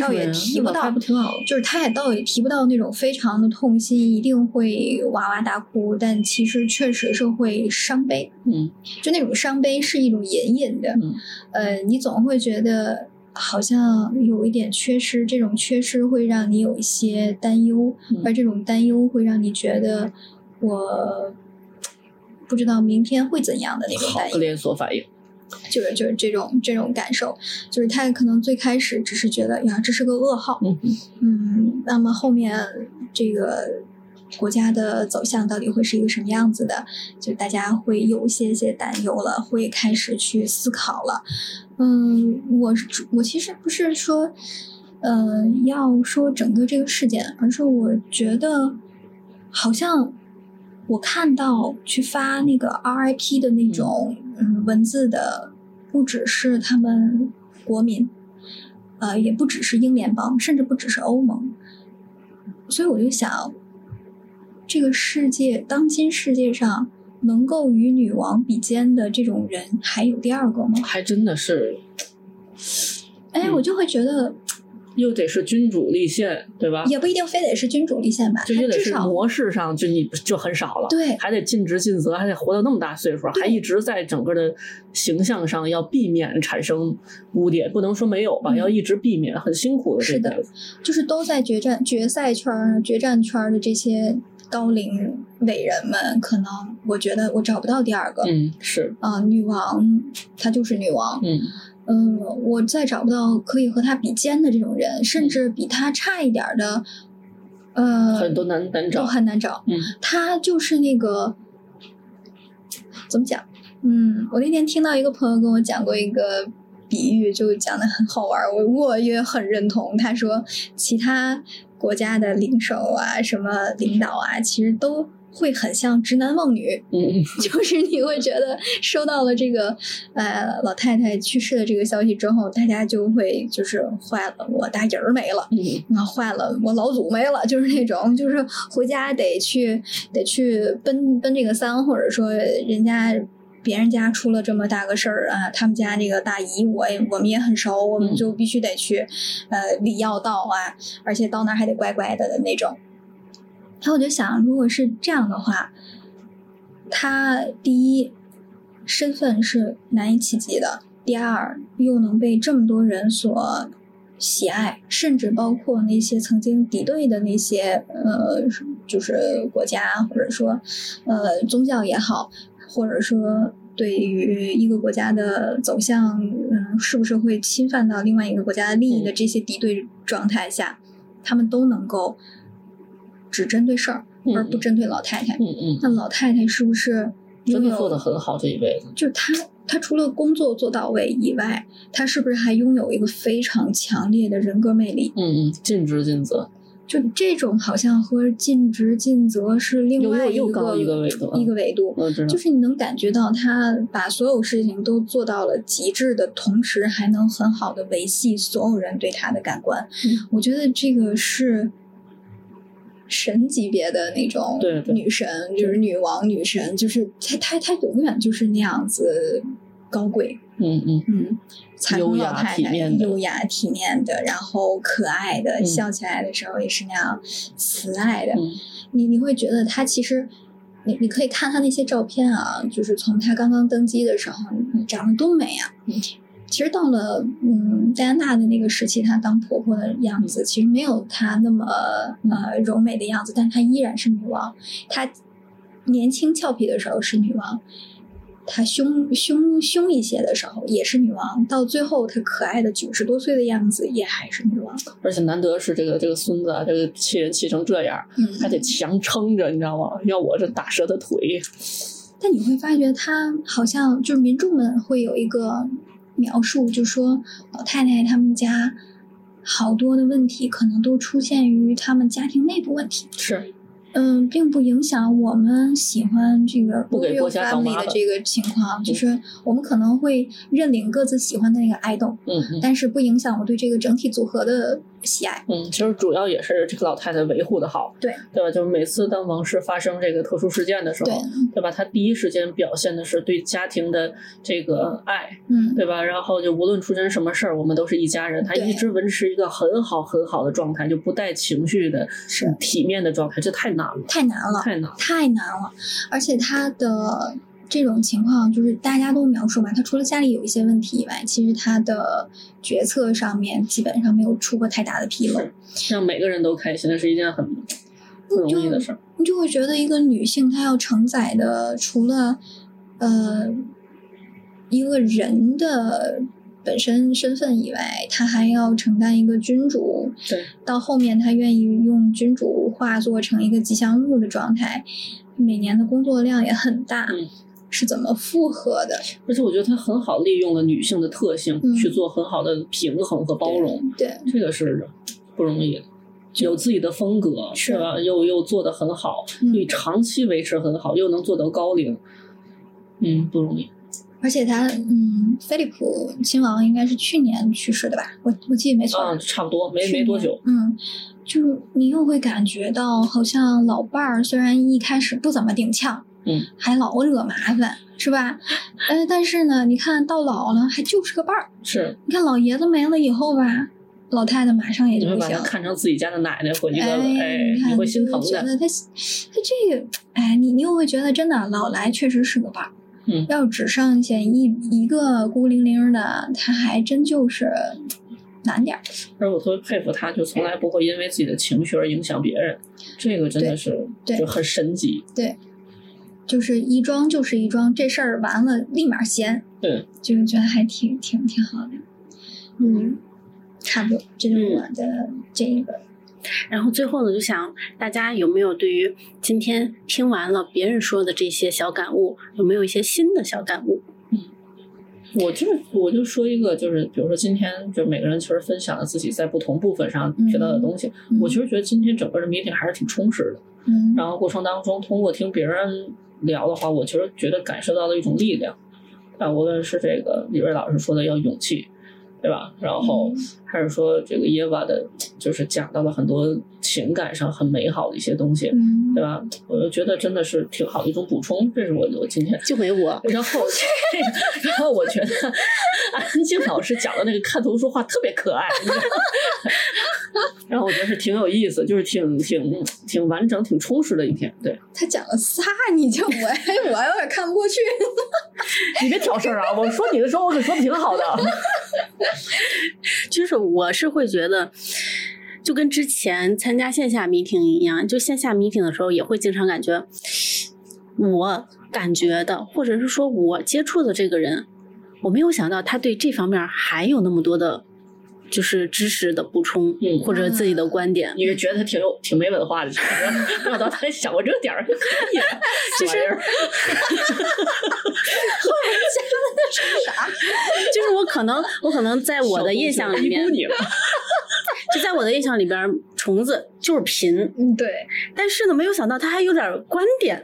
倒也？提不到还不挺好？就是他也倒也提不到那种非常的痛心，一定会哇哇大哭，但其实确实是会伤悲，嗯就那种伤悲是一种隐隐的，嗯呃，你总会觉得好像有一点缺失，这种缺失会让你有一些担忧，嗯而这种担忧会让你觉得我不知道明天会怎样的那种担忧好。连锁反应。就是就是这种这种感受，就是他可能最开始只是觉得呀这是个噩耗，嗯嗯，那么后面这个国家的走向到底会是一个什么样子的，就大家会有一些些担忧了，会开始去思考了。嗯，我是我其实不是说，呃，要说整个这个事件，而是我觉得好像我看到去发那个 RIP 的那种嗯文字的，不只是他们国民，呃，也不只是英联邦，甚至不只是欧盟，所以我就想，这个世界当今世界上能够与女王比肩的这种人还有第二个吗？还真的是，哎，嗯我就会觉得又得是君主立宪，对吧？也不一定非得是君主立宪吧，就也得是模式上就你就很少了，对还得尽职尽责，还得活到那么大岁数，还一直在整个的形象上要避免产生污点，不能说没有吧，嗯要一直避免，很辛苦的这是的。就是都在决战决赛圈、决战圈的这些高龄伟人们，可能我觉得我找不到第二个。嗯，是，啊、女王她就是女王。嗯嗯，我再找不到可以和他比肩的这种人，甚至比他差一点儿的，呃，很多难难都。很难找。嗯他就是那个怎么讲？嗯，我那天听到一个朋友跟我讲过一个比喻，就讲的很好玩儿，我我也很认同。他说，其他国家的领袖啊，什么领导啊，其实都会很像直男梦女，<laughs> 就是你会觉得收到了这个呃老太太去世的这个消息之后，大家就会就是坏了，我大姨儿没了。嗯啊，坏了，我老祖没了，就是那种，就是回家得去得去奔奔这个丧，或者说人家别人家出了这么大个事儿啊，他们家那个大姨我也我们也很熟，我们嗯就必须得去呃礼要到啊，而且到那儿还得乖乖的的那种。然后我就想，如果是这样的话，他第一身份是难以企及的，第二又能被这么多人所喜爱，甚至包括那些曾经敌对的那些呃，就是国家或者说呃宗教也好，或者说对于一个国家的走向，嗯，是不是会侵犯到另外一个国家的利益的嗯。这些敌对状态下，他们都能够只针对事儿，嗯而不针对老太太。嗯嗯，那老太太是不是真的做的很好，这一辈子。就她，她除了工作做到位以外，她是不是还拥有一个非常强烈的人格魅力？嗯嗯，尽职尽责。就这种好像和尽职尽责是另外一个一个维度一个维度。我知道，就是你能感觉到他把所有事情都做到了极致的同时，还能很好的维系所有人对他的感官。嗯我觉得这个是神级别的那种对对。女神，就是女王、女神，就是她她她永远就是那样子高贵，嗯嗯。嗯，彩虹优雅老太太，体面的。优雅体面的，然后可爱的，嗯。笑起来的时候也是那样慈爱的。嗯。你你会觉得她其实，你你可以看她那些照片啊，就是从她刚刚登基的时候，你长得多美啊。嗯其实到了嗯戴安娜的那个时期，她当婆婆的样子，其实没有她那么呃柔美的样子，但她依然是女王。她年轻俏皮的时候是女王，她凶凶凶一些的时候也是女王，到最后她可爱的九十多岁的样子也还是女王。而且难得是这个这个孙子啊，这个气人气成这样，嗯，还得强撑着，你知道吗？要我这打折的腿。但你会发觉，他好像就是民众们会有一个描述，就说老太太他们家好多的问题可能都出现于他们家庭内部问题，是，嗯，并不影响我们喜欢这个不给 royal 国家找 family 的这个情况，就是我们可能会认领各自喜欢的那个 idol，但是不影响我对这个整体组合的喜爱。嗯，其实主要也是这个老太太维护的好，对对吧？就是每次当王室发生这个特殊事件的时候，对，对吧？她第一时间表现的是对家庭的这个爱，嗯，对吧？然后就无论出现什么事儿，我们都是一家人。她一直维持一个很好很好的状态，就不带情绪的、是体面的状态，这太难了，太难了。太难了。太难了，而且他的这种情况就是大家都描述嘛，他除了家里有一些问题以外，其实他的决策上面基本上没有出过太大的纰漏。让每个人都开心，那是一件很不容易的事儿。你就会觉得一个女性她要承载的，除了呃一个人的本身身份以外，她还要承担一个君主。对，到后面她愿意用君主化作成一个吉祥物的状态，每年的工作量也很大。嗯是怎么复合的？而且我觉得他很好利用了女性的特性、嗯去做很好的平衡和包容，对，这个是不容易的。有自己的风格，是是吧？又又做得很好，嗯可以长期维持很好，又能做到高龄，嗯，不容易。而且他，嗯，菲利普亲王应该是去年去世的吧？我我记得没错。啊，差不多，没没多久。嗯，就是你又会感觉到，好像老伴儿虽然一开始不怎么顶呛，嗯，还老惹麻烦，是吧？呃，但是呢，你看到老了，还就是个伴儿。是，你看老爷子没了以后吧，老太太马上也就不行了。把他看成自己家的奶奶，回去哎，了，哎，你看你会心疼的。觉得他他这个，哎，你你又会觉得真的老来确实是个伴儿。嗯要只剩下一一个孤零零的，他还真就是难点儿。而我特别佩服他，就从来不会因为自己的情绪而影响别人，这个真的是对就很神奇。对，就是一桩就是一桩，这事儿完了立马闲，对，就是觉得还挺挺挺好的。嗯，差不多，这就是我的这一个。然后最后呢，就想大家有没有对于今天听完了别人说的这些小感悟，有没有一些新的小感悟？嗯我就我就说一个，就是比如说今天就是每个人其实分享了自己在不同部分上学到的东西，嗯我其实觉得今天整个的 meeting 还是挺充实的。嗯然后过程当中，通过听别人聊的话，我其实觉得感受到了一种力量。啊，无论是这个李瑞老师说的要勇气，对吧？然后还是说这个耶娃的，就是讲到了很多情感上很美好的一些东西，嗯对吧？我就觉得真的是挺好的一种补充。这是我我今天就没我，然后，<laughs> 然后我觉得安静老师讲的那个看图说话特别可爱，<laughs> 然后我觉得是挺有意思，就是挺挺挺完整、挺充实的一天。对他讲了仨，你就我我有点看不过去。你别挑事儿啊！我说你的时候，我可说的挺好的。<laughs> 就是我是会觉得，就跟之前参加线下迷听一样，就线下迷听的时候也会经常感觉，我感觉的，或者是说我接触的这个人，我没有想到他对这方面还有那么多的，就是知识的补充，嗯或者自己的观点。你是觉得他挺有挺没文化的，是吧 <laughs> 没想到他想过这个点儿，可以啊，<laughs> 其实这玩意儿 <laughs> 就是我可能，我可能在我的印象里面。就在我的印象里边，虫子就是贫，嗯，对，但是呢，没有想到他还有点观点。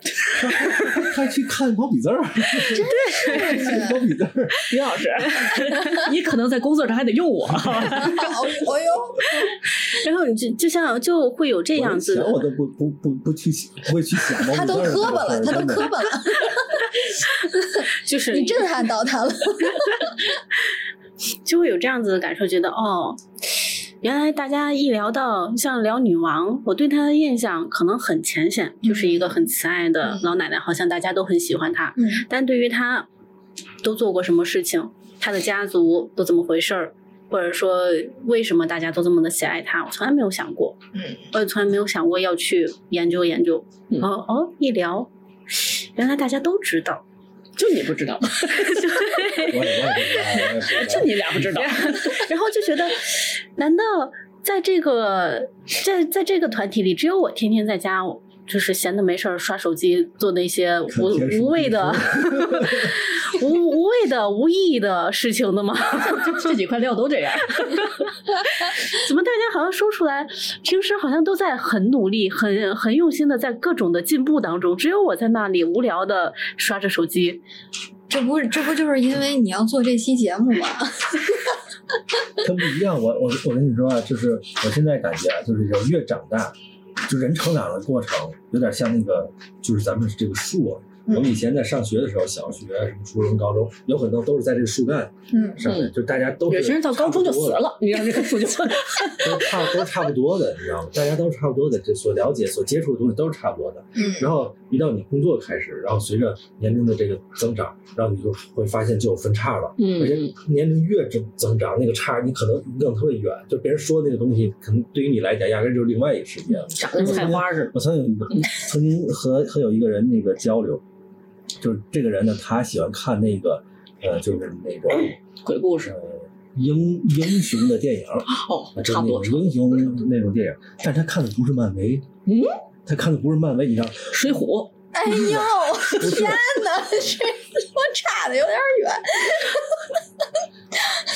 <laughs> 他去看毛笔字儿，对，毛笔字儿，李老师，<laughs> 你可能在工作上还得用我。<laughs> 哦哟，然后你就就像就会有这样子我都不不不不去不会去想他都磕巴了，他都磕巴了，就是你震撼到他了。就会有这样子的感受，觉得哦，原来大家一聊到像聊女王，我对她的印象可能很浅显，就是一个很慈爱的嗯老奶奶，好像大家都很喜欢她。嗯但对于她都做过什么事情，她的家族都怎么回事儿，或者说为什么大家都这么的喜爱她，我从来没有想过。嗯，我也从来没有想过要去研究研究。嗯哦哦，一聊，原来大家都知道。就你不知道，<laughs> 我也我也不知道，我也不知道 <laughs> 就你俩不知道。<laughs> 然后就觉得，难道在这个在在这个团体里，只有我天天在家就是闲的没事儿刷手机，做那些无无谓的无无谓的无意义的事情的吗？<laughs> 这几块料都这样。怎么大家好像说出来，平时好像都在很努力、很很用心的在各种的进步当中，只有我在那里无聊的刷着手机。这不这不就是因为你要做这期节目吗？他不一样。我我我跟你说啊，就是我现在感觉啊，就是人越长大，就人成长的过程有点像那个，就是咱们这个树。我们以前在上学的时候，小学、什么初中、高中，有很多都是在这个树干嗯上面，嗯就大家都是有些人到高中就死了，你让这个树就 <laughs> 都差都差不多的，你知道吗？大家都差不多的，这所了解、所接触的东西都是差不多的。嗯然后一到你工作开始，然后随着年龄的这个增长，然后你就会发现就有分叉了。嗯而且年龄越增增长，那个差你可能更特别远，就别人说那个东西，可能对于你来讲，压根就是另外一个世界了。长得跟菜花似的。我曾经有一个曾经和和有一个人那个交流，就是这个人呢，他喜欢看那个呃，就是那种 <clears throat> 鬼故事呃，英英雄的电影，哦，就是那差不多种英雄那种电影，但他看的不是漫威，嗯，他看的不是漫威，你知道，水浒，哎呦，天哪，这我差的有点远。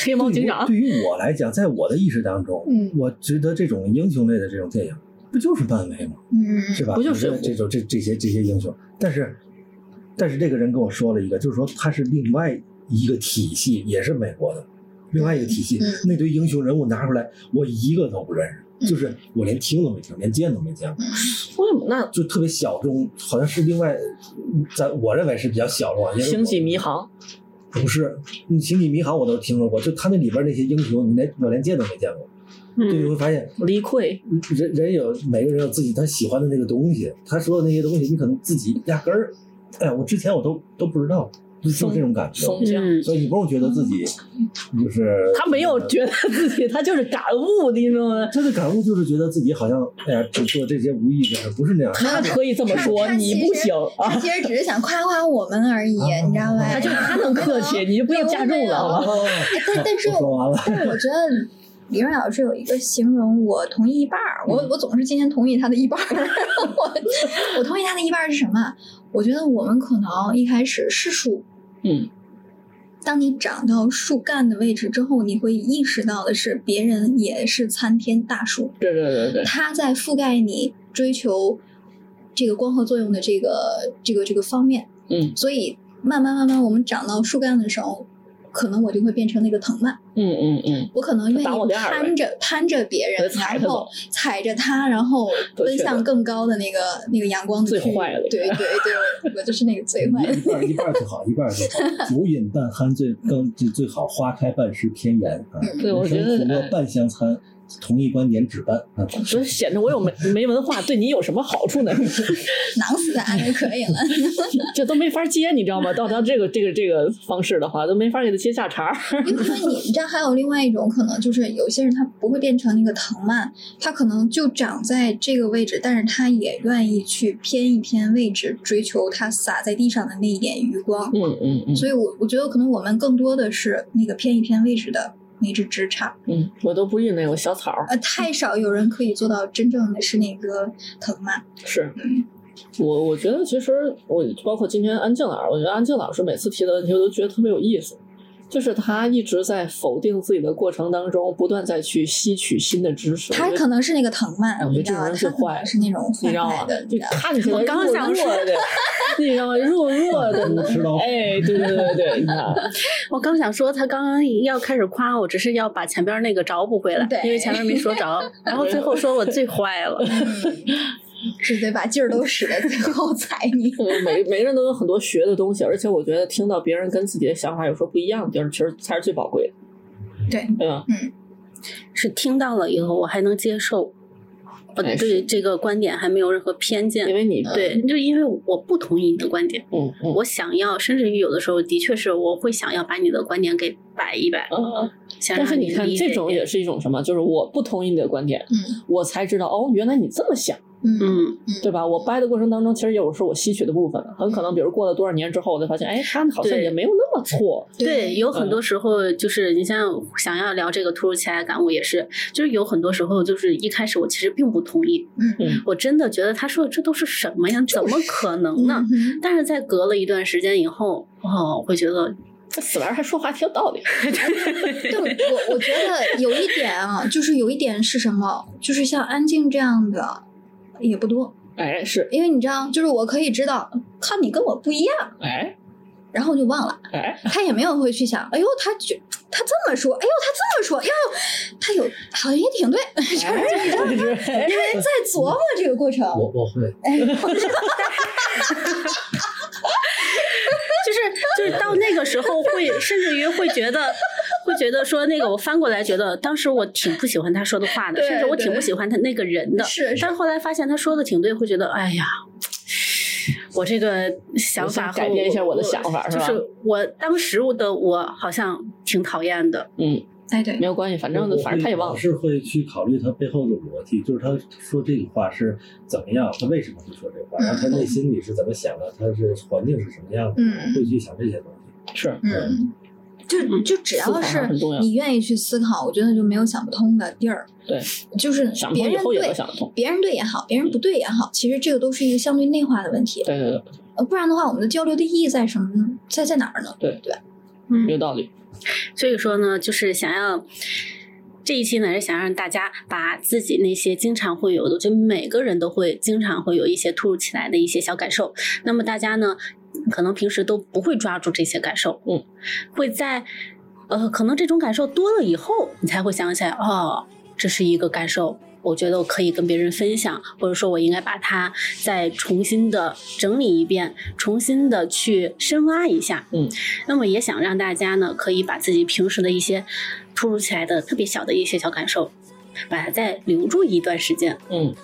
黑猫警长对于对于我来讲，在我的意识当中，嗯我觉得这种英雄类的这种电影，不就是漫威吗？嗯是吧？不就是这种这这些这些英雄，但是但是这个人跟我说了一个，就是说他是另外一个体系，也是美国的另外一个体系，嗯那堆英雄人物拿出来，我一个都不认识，就是我连听都没听，连见都没见过，为什么那就特别小众，好像是另外，在我认为是比较小众啊。因为星际迷航？不是，你星际迷航我都听说过，就他那里边那些英雄，你连我连见都没见过，就你嗯会发现离溃，人人有每个人有自己他喜欢的那个东西，他说的那些东西，你可能自己压根儿，哎呀，我之前我都都不知道，就是这种感觉。所以你不用觉得自己就是 <laughs> 他没有觉得自己，他就是感悟，你知道吗？他的感悟就是觉得自己好像哎呀，只做这些无意义的事，不是那样。他可以这么说，你不行啊他！其实只是想夸夸我们而已，啊你知道吧？他就他能客气，你就不要加重了，但但是我说完了。但是我觉得李润老师有一个形容，我同意一半儿。我我总是今天同意他的一半儿。我我同意他的一半儿是什么？我觉得我们可能一开始是树，嗯，当你长到树干的位置之后，你会意识到的是，别人也是参天大树，对对对对，它在覆盖你追求这个光合作用的这个这个这个方面。嗯所以慢慢慢慢，我们长到树干的时候，可能我就会变成那个藤蔓。嗯嗯嗯，我可能愿意攀着攀着别人然后踩着它，然后 <laughs> 奔向更高的那个那个阳光的最区域坏了对对对，<laughs> 我就是那个最坏的。一半儿一半儿最好，一半儿最好。<laughs> 酒饮半酣最更最最好，花开半时偏妍啊。嗯对我觉得半相参，同一观点只办啊。所以显得我有没没文化，对你有什么好处呢？<laughs> 囊死他就可以了。<laughs> 这都没法接，你知道吗？到他这个这个这个方式的话，都没法给他接下茬儿。因为你你知道还有另外一种可能，就是有些人他不会变成那个藤蔓，他可能就长在这个位置，但是他也愿意去偏一偏位置，追求他洒在地上的那一点余光。嗯嗯嗯所以我我觉得可能我们更多的是那个偏一偏位置的那只枝杈。嗯，我都不印那个小草儿，呃，太少有人可以做到真正的是那个藤蔓。是。嗯我我觉得其实我包括今天安静老师，我觉得安静老师每次提的问题，我都觉得特别有意思。就是他一直在否定自己的过程当中，不断在去吸取新的知识。他可能是那个藤蔓哎，我觉得你知道吗？这种人是坏是那种坏你知道吗？就知道吗看起来我刚弱想说弱的，<laughs> 你知道吗？弱弱的猪吃老虎哎，对对对对，你看，<laughs> 我刚想说，他刚刚要开始夸我，只是要把前边那个找补回来，对因为前面没说着，<laughs> 然后最后说我最坏了。是得把劲儿都使在最后 <laughs> 踩你。对每每个人都有很多学的东西，而且我觉得听到别人跟自己的想法有时候不一样的地儿，其实才是最宝贵的，对，对吧？是听到了以后，我还能接受，我哎对这个观点还没有任何偏见因。为你，对，就因为我不同意你的观点，嗯嗯我想要，甚至于有的时候的确是我会想要把你的观点给摆一摆，嗯，想但是你看，这种也是一种什么？就是我不同意你的观点，嗯我才知道哦，原来你这么想，嗯嗯，对吧？我掰的过程当中，其实有时候我吸取的部分，很可能比如过了多少年之后，我才发现，哎，他好像也没有那么错。对，有很嗯多时候就是你像想要聊这个突如其来的感悟，也是，就是有很多时候就是一开始我其实并不同意，嗯嗯我真的觉得他说的这都是什么呀？怎么可能呢？但是在隔了一段时间以后，哦，会觉得这死玩意儿还说话挺有道理。<laughs> 对，我我觉得有一点啊，就是有一点是什么，就是像安静这样的也不多，哎，是，因为你知道，就是我可以知道，看你跟我不一样，哎。然后就忘了，哎，<laughs> 他也没有会去想，哎呦，他觉他这么说，哎呦，他这么说，哟，他有好像也挺对，就是你知道因为在琢磨这个过程，我我会，哎，<laughs> 就是就是到那个时候会，甚至于会觉得，会觉得说那个我翻过来觉得，当时我挺不喜欢他说的话的，甚至我挺不喜欢他那个人的。是是但后来发现他说的挺对，会觉得哎呀。我这个想法改变一下我的想法就是吧是我当时的我好像挺讨厌的，嗯，哎对没，有关系，反正反正他也忘了。是会去考虑他背后的逻辑，就是他说这个话是怎么样，他为什么会说这话，然后他内心里是怎么想的，他是环境是什么样的，嗯会去想这些东西。是，嗯就嗯就只要是你愿意去思考，我觉得就没有想不通的地儿。对，就是别人通以后也对。别人对也好，别人不对也好，其实这个都是一个相对内化的问题。对对对，呃，不然的话，我们的交流的意义在什么呢？在在哪儿呢？对对，嗯有道理。<laughs> 所以说呢，就是想要这一期呢，是想让大家把自己那些经常会有的，就每个人都会经常会有一些突如其来的一些小感受。那么大家呢，可能平时都不会抓住这些感受，嗯，会在呃，可能这种感受多了以后，你才会想起来，哦，这是一个感受。我觉得我可以跟别人分享，或者说我应该把它再重新的整理一遍，重新的去深挖一下。嗯，那么也想让大家呢，可以把自己平时的一些突如其来的特别小的一些小感受，把它再留住一段时间。嗯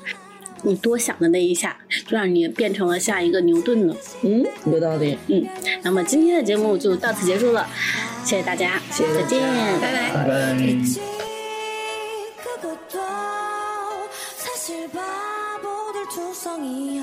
你多想的那一下，就让你变成了下一个牛顿呢。嗯，有道理。嗯，那么今天的节目就到此结束了，谢谢大家，谢谢大家再见，拜拜。拜拜。 있지 그것도 사실 바보들 투성이야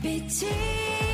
毕竟。